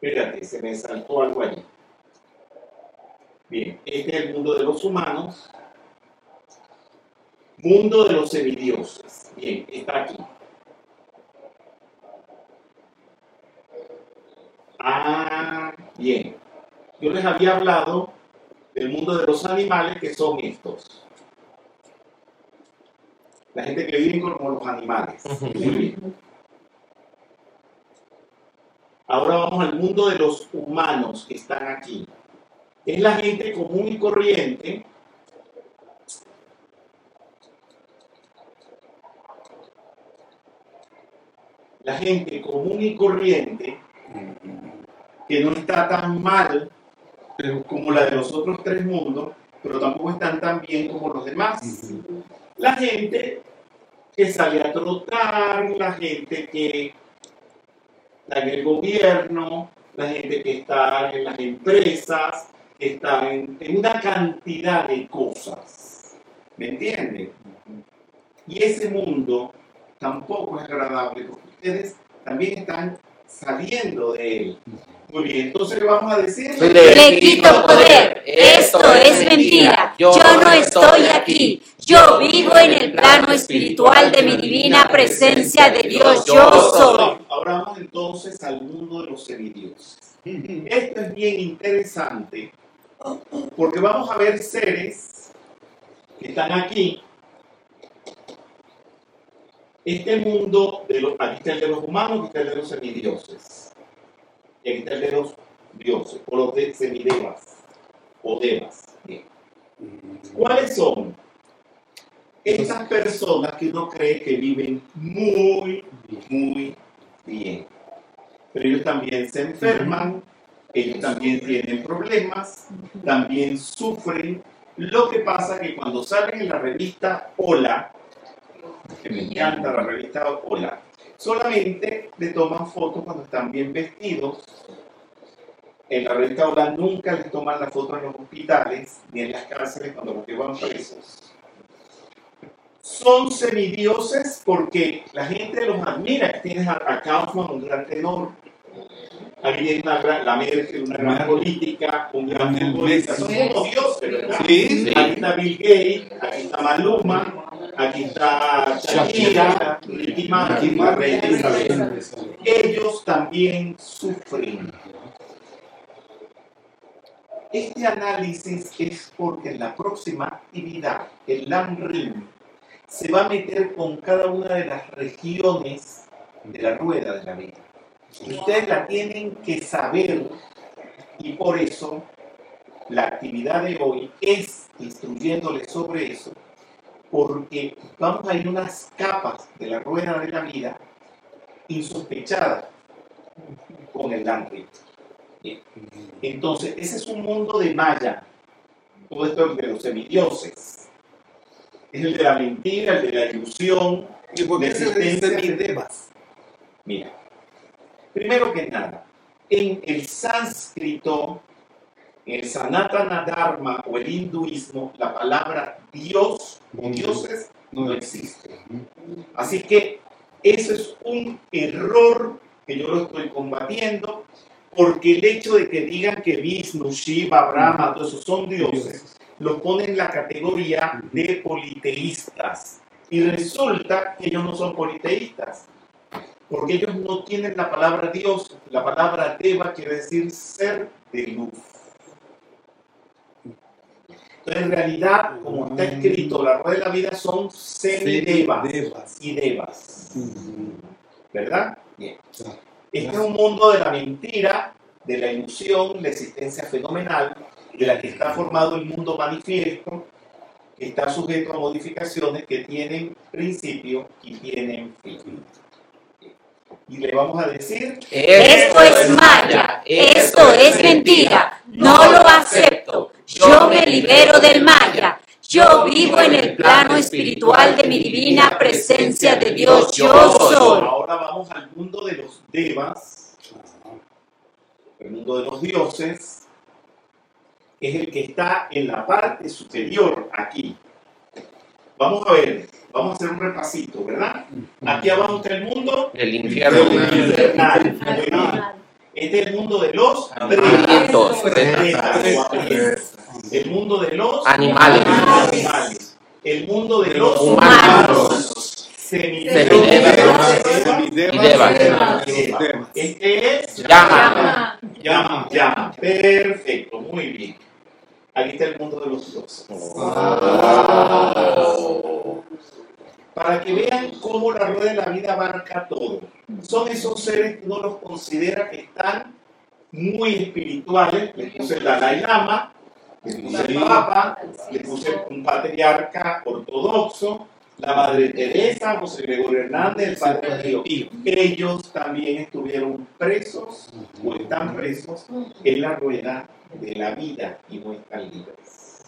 Espérate, se me saltó algo allí. Bien, este es el mundo de los humanos. Mundo de los semidioses. Bien, está aquí. Ah, bien. Yo les había hablado del mundo de los animales que son estos. La gente que vive como los animales. Muy bien. Ahora vamos al mundo de los humanos que están aquí. Es la gente común y corriente la gente común y corriente que no está tan mal como la de los otros tres mundos, pero tampoco están tan bien como los demás. La gente que sale a trotar, la gente que está en el gobierno, la gente que está en las empresas, que está en, en una cantidad de cosas. ¿Me entienden? Y ese mundo tampoco es agradable porque ustedes también están saliendo de él. Muy bien, entonces vamos a decir... Le quito poder. Esto es mentira. Yo no estoy aquí. Yo vivo en el plano espiritual de mi divina presencia de Dios. Yo soy. Ahora vamos entonces al mundo de los semidioses. Esto es bien interesante porque vamos a ver seres que están aquí. Este mundo, de los, aquí está el de los humanos, aquí está el de los semidioses. Y aquí está el de los dioses, o los de semidevas, o devas. Bien. ¿Cuáles son? Esas personas que uno cree que viven muy, muy bien. Pero ellos también se enferman, ellos también tienen problemas, también sufren. Lo que pasa es que cuando salen en la revista Hola, que me encanta la revista Hola, solamente le toman fotos cuando están bien vestidos. En la revista Hola nunca les toman las fotos en los hospitales ni en las cárceles cuando los llevan presos. Son semidioses porque la gente los admira. Tienes a, a Kaufman, un gran tenor. Una gran, la Merkel, una gran política, un gran futbolista. Son como dioses, ¿verdad? Sí, Aquí está Bill Gates, aquí está Maluma, aquí está Shakira, Ricky Martin. Ellos también sufren. Este análisis es porque en la próxima actividad, el LAMRIM, se va a meter con cada una de las regiones de la rueda de la vida. Ustedes la tienen que saber y por eso la actividad de hoy es instruyéndoles sobre eso, porque vamos a ir unas capas de la rueda de la vida insospechadas con el Dante. Bien. Entonces, ese es un mundo de Maya, todo esto es de los semidioses. Es el de la mentira, el de la ilusión, ¿Y por de qué se le dice? Mira, primero que nada, en el sánscrito, en el Sanatana Dharma o el hinduismo, la palabra Dios o dioses no existe. Así que eso es un error que yo lo estoy combatiendo, porque el hecho de que digan que Vishnu, Shiva, Brahma, todos esos son dioses, los ponen en la categoría de politeístas. Y resulta que ellos no son politeístas, porque ellos no tienen la palabra Dios. La palabra Deva quiere decir ser de luz. Entonces, en realidad, como está escrito, la rueda de la vida son semidevas Devas. y devas. ¿Verdad? Bien. Este es un mundo de la mentira, de la ilusión, la existencia fenomenal, de la que está formado el mundo manifiesto, que está sujeto a modificaciones que tienen principio y tienen fin. Y le vamos a decir, Esto es maya, esto es mentira, no lo acepto. Yo me libero del maya. Yo vivo en el plano espiritual de mi divina presencia de Dios. Yo soy. ahora vamos al mundo de los devas, el mundo de los dioses, es el que está en la parte superior aquí. Vamos a ver, vamos a hacer un repasito, ¿verdad? Aquí abajo está el mundo El infierno. infernal. Muy bien. Este es el mundo de los Hambrientos. El mundo de los Animales. animales. El mundo de los Humanos. semidevas. Semidevas. Devas. Devas. Este es Llama. llama, llama. Perfecto, muy bien. Aquí está el mundo de los dioses. Para que vean cómo la rueda de la vida abarca todo. Son esos seres que uno los considera que están muy espirituales. Le puse el Dalai Lama, le puse el Papa, le puse un patriarca ortodoxo, la Madre Teresa, José Gregorio Hernández, el Padre Pío. Ellos también estuvieron presos o están presos en la rueda de la vida y no están libres.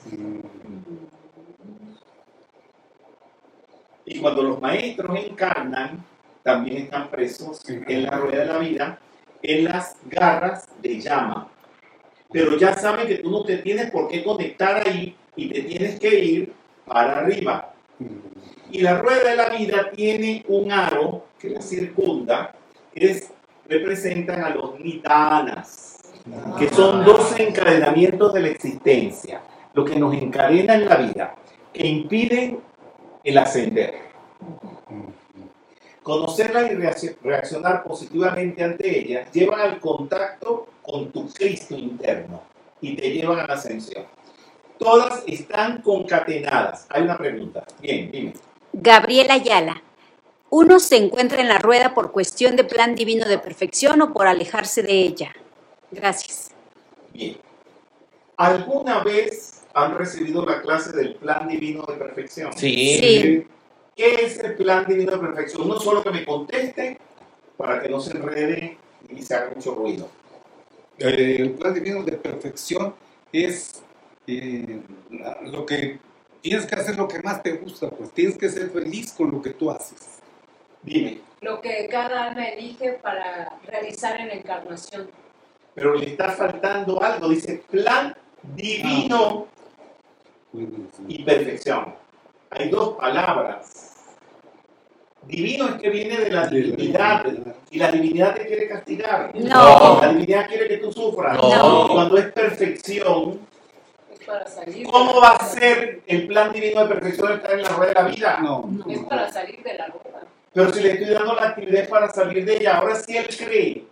Y cuando los maestros encarnan, también están presos en la rueda de la vida, en las garras de llama. Pero ya saben que tú no te tienes por qué conectar ahí y te tienes que ir para arriba. Y la rueda de la vida tiene un aro que la circunda, que es, representan a los nitanas, que son 12 encadenamientos de la existencia, lo que nos encadena en la vida, que impiden el ascender. Conocerla y reacc- reaccionar positivamente ante ella llevan al contacto con tu Cristo interno y te llevan a la ascensión. Todas están concatenadas. Hay una pregunta. Bien, dime. Gabriela Ayala. Uno se encuentra en la rueda por cuestión de plan divino de perfección o por alejarse de ella. Gracias. Bien. ¿Alguna vez han recibido la clase del plan divino de perfección? Sí. Sí. ¿Qué es el plan divino de perfección? No solo que me conteste para que no se enrede y se haga mucho ruido. Eh, el plan divino de perfección es eh, lo que tienes que hacer lo que más te gusta, pues tienes que ser feliz con lo que tú haces. Dime, Lo que cada alma elige para realizar en la encarnación. Pero le está faltando algo. Dice plan divino y perfección. Hay dos palabras. Divino es que viene de la divinidad y la divinidad te quiere castigar. No. La divinidad quiere que tú sufras. No. Cuando es perfección, Es para salir. ¿cómo va a ser el plan divino de perfección estar en la rueda de la vida? No, Es para salir de la rueda. Pero si le estoy dando la actividad para salir de ella, ahora sí él cree,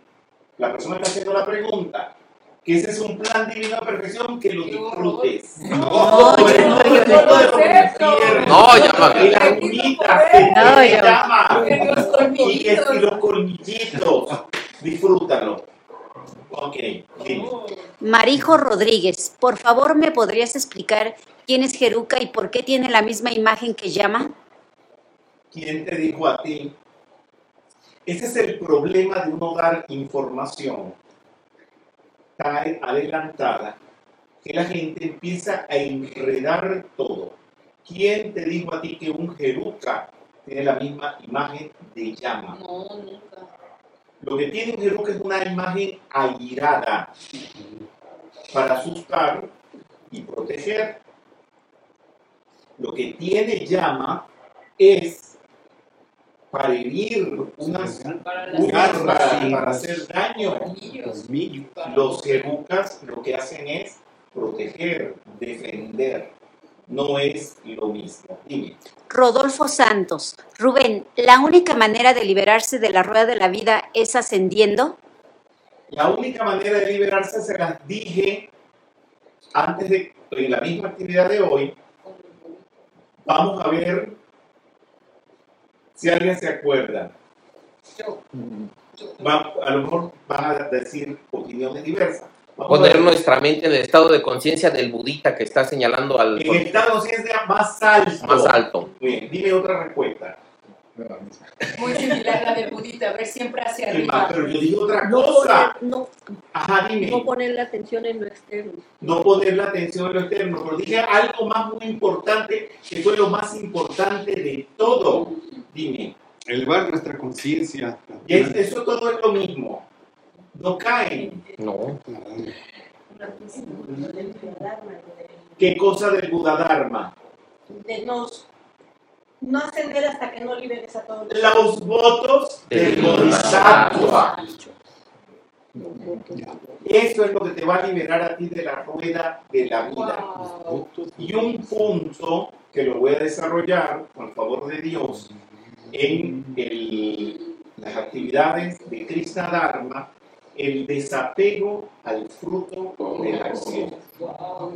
la persona está haciendo la pregunta, que ese es un plan divino de perfección, que lo disfrutes. No, yo- no es yo no. No, llama. Y las uñitas que No, te yo- llama. Y los colmillitos. Disfrútalo. Ok, dime. Marijo Rodríguez, por favor, ¿me podrías explicar quién es Jeruca y por qué tiene la misma imagen que llama? ¿Quién te dijo a ti? Ese es el problema de uno dar información tan adelantada que la gente empieza a enredar todo. ¿Quién te dijo a ti que un jeruca tiene la misma imagen de llama? No, nunca. Lo que tiene un jeruca es una imagen airada para asustar y proteger. Lo que tiene llama es para herir unas uñas para, para hacer daño. Los jerucas lo que hacen es proteger, defender. No es lo mismo. Dime. Rodolfo Santos, Rubén, ¿la única manera de liberarse de la rueda de la vida es ascendiendo? La única manera de liberarse se las dije antes de, en la misma actividad de hoy, vamos a ver si alguien se acuerda. Va- a lo mejor van a decir opiniones diversas. Vamos Poner nuestra mente en el estado de conciencia del budita que está señalando al En el estado de conciencia más alto. más alto. Bien, dime otra respuesta. Muy similar a la del budita, ver siempre hacia arriba. más, pero yo digo otra No cosa. poner, no, Ajá, dime. no poner la atención en lo externo. no poner la atención en lo externo, pero dije algo más muy importante, que fue lo más importante de todo. Dime, Elevar nuestra conciencia. y es- eso todo es lo mismo. No caen. No. ¿Qué cosa del Buda Dharma? De no, no ascender hasta que no liberes a todos los Los votos del Del Bodhisattva. Bodhisattva. Eso es lo que te va a liberar a ti de la rueda de la vida. Wow. Y un punto que lo voy a desarrollar, con el favor de Dios, en el- las actividades de Krishna Dharma, el desapego al fruto de la acción.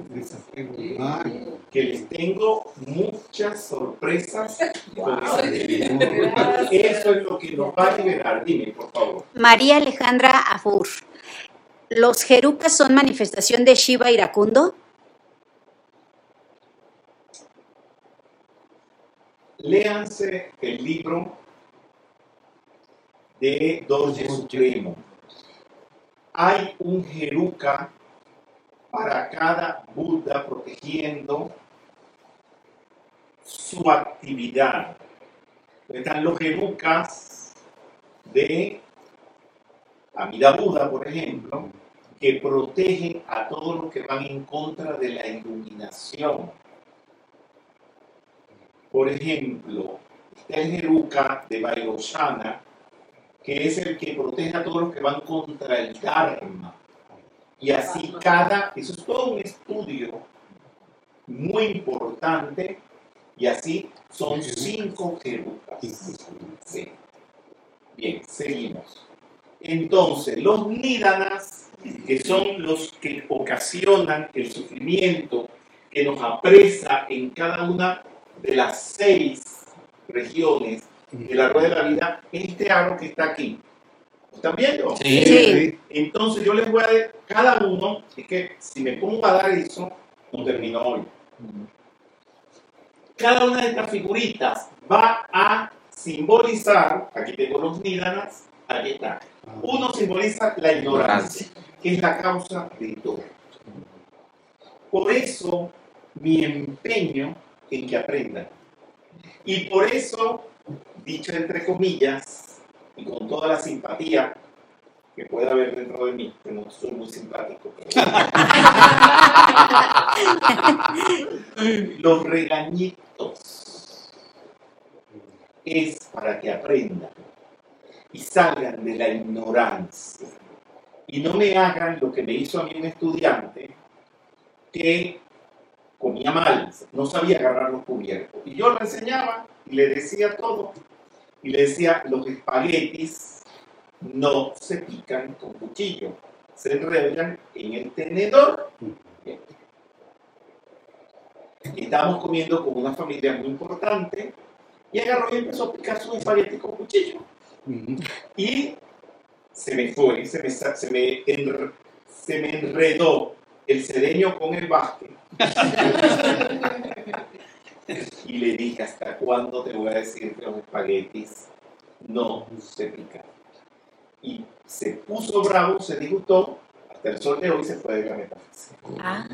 Desapego. Ay, Que les tengo muchas sorpresas gracias. Eso es lo que nos va a liberar. Dime, por favor. María Alejandra Afur. ¿Los jerucas son manifestación de Shiva iracundo? Léanse el libro de Dorje Supremo. Hay un jeruca para cada Buda protegiendo su actividad. Están los jerucas de Amida Buda, por ejemplo, que protegen a todos los que van en contra de la iluminación. Por ejemplo, está el Jeruca de Vairocana, que es el que protege a todos los que van contra el Dharma. Y así cada, eso es todo un estudio muy importante, y así son cinco Jerucas. Sí. Bien, seguimos. Entonces, los Nidanas, que son los que ocasionan el sufrimiento que nos apresa en cada una de las seis regiones de la rueda de la vida, este aro que está aquí. ¿Lo ¿Están viendo? Sí. Sí. Entonces yo les voy a dar cada uno, es que si me pongo a dar eso, no termino hoy. Cada una de estas figuritas va a simbolizar, aquí tengo los nídanas, aquí está. Uno simboliza la ignorancia, que es la causa de todo. Por eso mi empeño en que aprendan. Y por eso, dicho entre comillas, y con toda la simpatía que pueda haber dentro de mí, que no soy muy simpático, pero los regañitos es para que aprendan y salgan de la ignorancia. Y no me hagan lo que me hizo a mí un estudiante que comía mal, no sabía agarrar los cubiertos. Y yo le enseñaba y le decía todo. Y le decía, los espaguetis no se pican con cuchillo, se enredan en el tenedor. Estábamos comiendo con una familia muy importante y agarró y empezó a picar sus espaguetis con cuchillo. Y se me fue, se me, se me enredó el cereño con el básquet. y le dije, ¿hasta cuándo te voy a decir que los espaguetis no se pican? Y se puso bravo, se disgustó, hasta el sol de hoy se fue de la metafísica. Ah,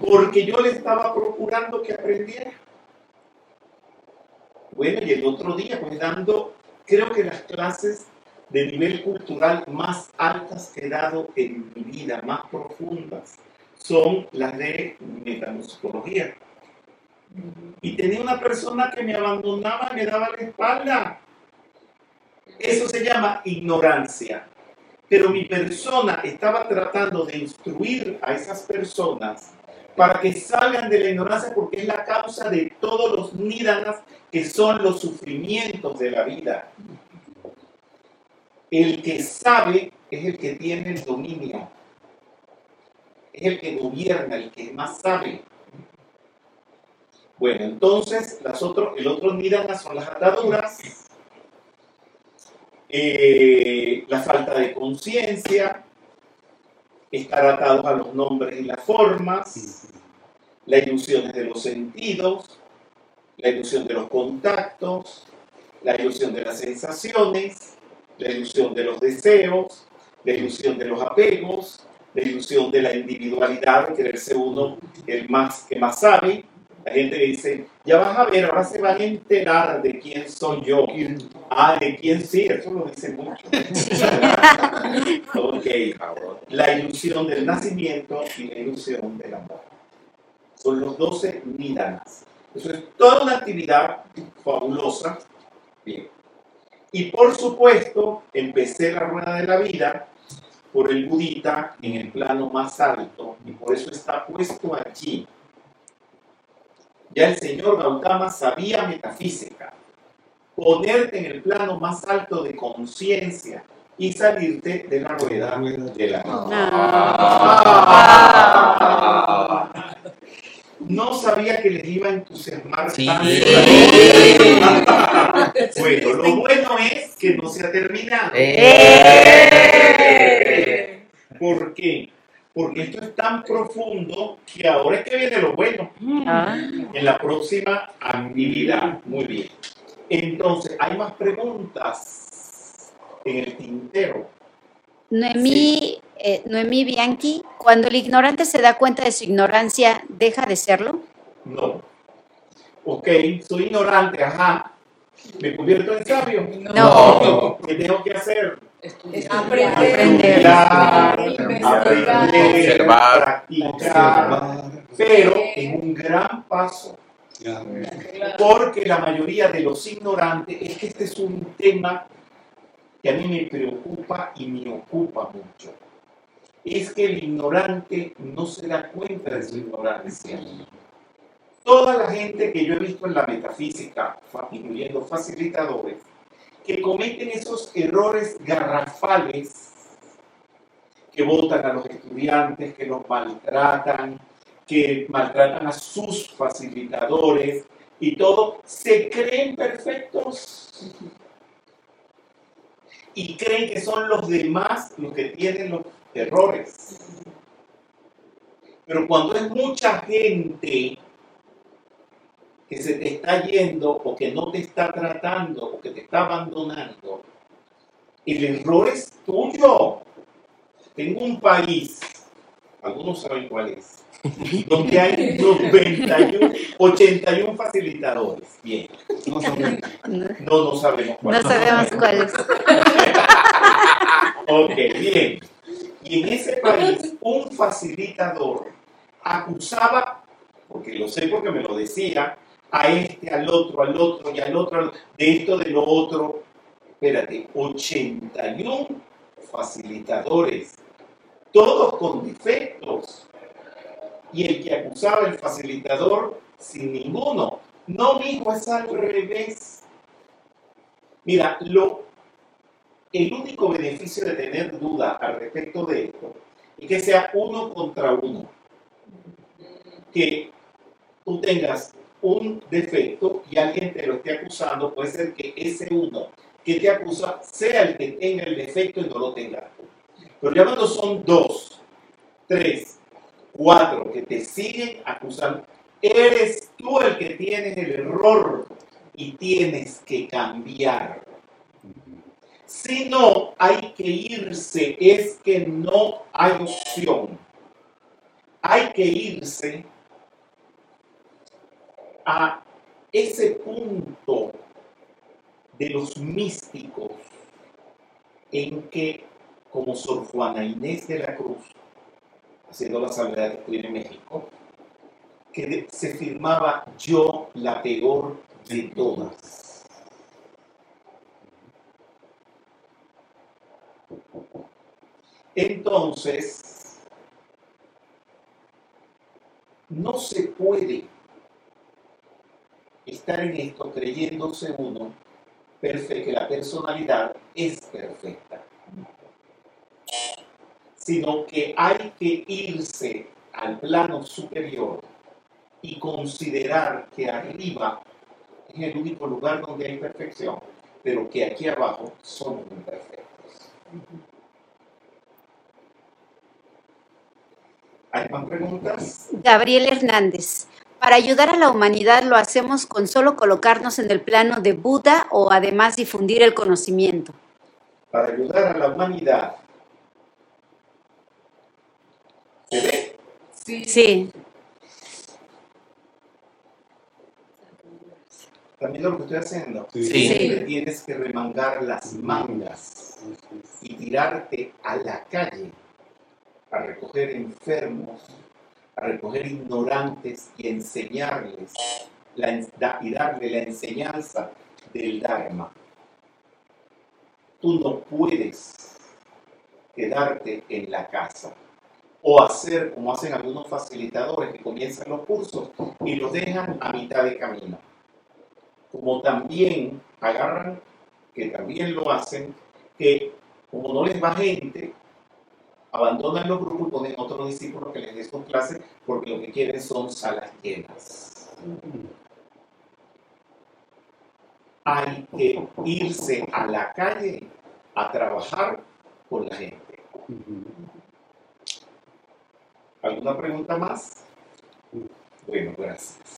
Porque yo le estaba procurando que aprendiera. Bueno, y el otro día, pues dando, creo que las clases de nivel cultural más altas que he dado en mi vida, más profundas, son las de metamusicología. Y tenía una persona que me abandonaba y me daba la espalda. Eso se llama ignorancia. Pero mi persona estaba tratando de instruir a esas personas para que salgan de la ignorancia porque es la causa de todos los nidanas que son los sufrimientos de la vida. El que sabe es el que tiene el dominio. Es el que gobierna, el que más sabe. Bueno, entonces las otros, el otro nidana son las ataduras, eh, la falta de conciencia, estar atados a los nombres y las formas, las ilusiones de los sentidos, la ilusión de los contactos, la ilusión de las sensaciones, la ilusión de los deseos, la ilusión de los apegos, la ilusión de la individualidad, de creerse uno el más que más sabe. La gente dice, ya vas a ver, ahora se van a enterar de quién soy yo. Ah, de quién sí, eso lo dice mucho. ok, la ilusión del nacimiento y la ilusión del amor. Son los 12 nidanas. Eso es toda una actividad fabulosa. Bien. Y por supuesto, empecé la rueda de la vida por el budita en el plano más alto y por eso está puesto allí. Ya el señor Gautama sabía metafísica, ponerte en el plano más alto de conciencia y salirte de la rueda de la vida. No sabía que les iba a entusiasmar Sí. tanto. bueno, lo bueno es que no se ha terminado. Eh. ¿Por qué? Porque esto es tan profundo que ahora es que viene lo bueno. Ah. En la próxima actividad. Muy bien. Entonces, hay más preguntas en el tintero. Noemí, eh, Noemí Bianchi, cuando el ignorante se da cuenta de su ignorancia, ¿deja de serlo? No. Ok, soy ignorante, ajá. ¿Me convierto en sabio? No. ¿Qué tengo que hacer? Aprender. Aprender. Estudiar, aprender, Observar. practicar, Observar. pero en un gran paso. Porque la mayoría de los ignorantes, es que este es un tema que a mí me preocupa y me ocupa mucho. Es que el ignorante no se da cuenta de su ignorancia. Toda la gente que yo he visto en la metafísica, incluyendo facilitadores, que cometen esos errores garrafales, que votan a los estudiantes, que los maltratan, que maltratan a sus facilitadores y todo, se creen perfectos y creen que son los demás los que tienen los errores. Pero cuando es mucha gente que se te está yendo o que no te está tratando o que te está abandonando, el error es tuyo. Tengo un país, algunos saben cuál es, donde hay 91, 81 facilitadores. Bien, No sabemos. No, no, sabemos cuál no sabemos cuál es. Ok, bien. Y en ese país, un facilitador acusaba, porque lo sé porque me lo decía, a este, al otro, al otro y al otro, de esto, de lo otro. Espérate, 81 facilitadores, todos con defectos. Y el que acusaba al facilitador sin ninguno. No, mijo, es al revés. Mira, lo, el único beneficio de tener duda al respecto de esto es que sea uno contra uno. Que tú tengas un defecto y alguien te lo esté acusando, puede ser que ese uno que te acusa sea el que tenga el defecto y no lo tenga. Pero ya cuando son dos, tres, cuatro que te siguen acusando, eres tú el que tienes el error y tienes que cambiar. Si no, hay que irse, es que no hay opción. Hay que irse a ese punto de los místicos en que, como Sor Juana Inés de la Cruz, haciendo la salvedad que estoy en México, que se firmaba yo la peor de todas. Entonces, no se puede estar en esto creyéndose uno perfe- que la personalidad es perfecta. sino que hay que irse al plano superior y considerar que arriba es el único lugar donde hay perfección, pero que aquí abajo somos imperfectos. ¿Hay más preguntas? Gabriel Hernández. Para ayudar a la humanidad lo hacemos con solo colocarnos en el plano de Buda o además difundir el conocimiento. Para ayudar a la humanidad. ¿Se ve? Sí. Sí, También lo que estoy haciendo. Sí. Sí. Siempre tienes que remangar las mangas y tirarte a la calle a recoger enfermos, a recoger ignorantes y enseñarles la y darle la enseñanza del Dharma. Tú no puedes quedarte en la casa o hacer como hacen algunos facilitadores que comienzan los cursos y los dejan a mitad de camino. Como también agarran, que también lo hacen, que como no les va gente, abandonan los grupos y ponen otros discípulos que les den sus clases porque lo que quieren son salas llenas. Hay que irse a la calle a trabajar con la gente. ¿Alguna pregunta más? Bueno, gracias.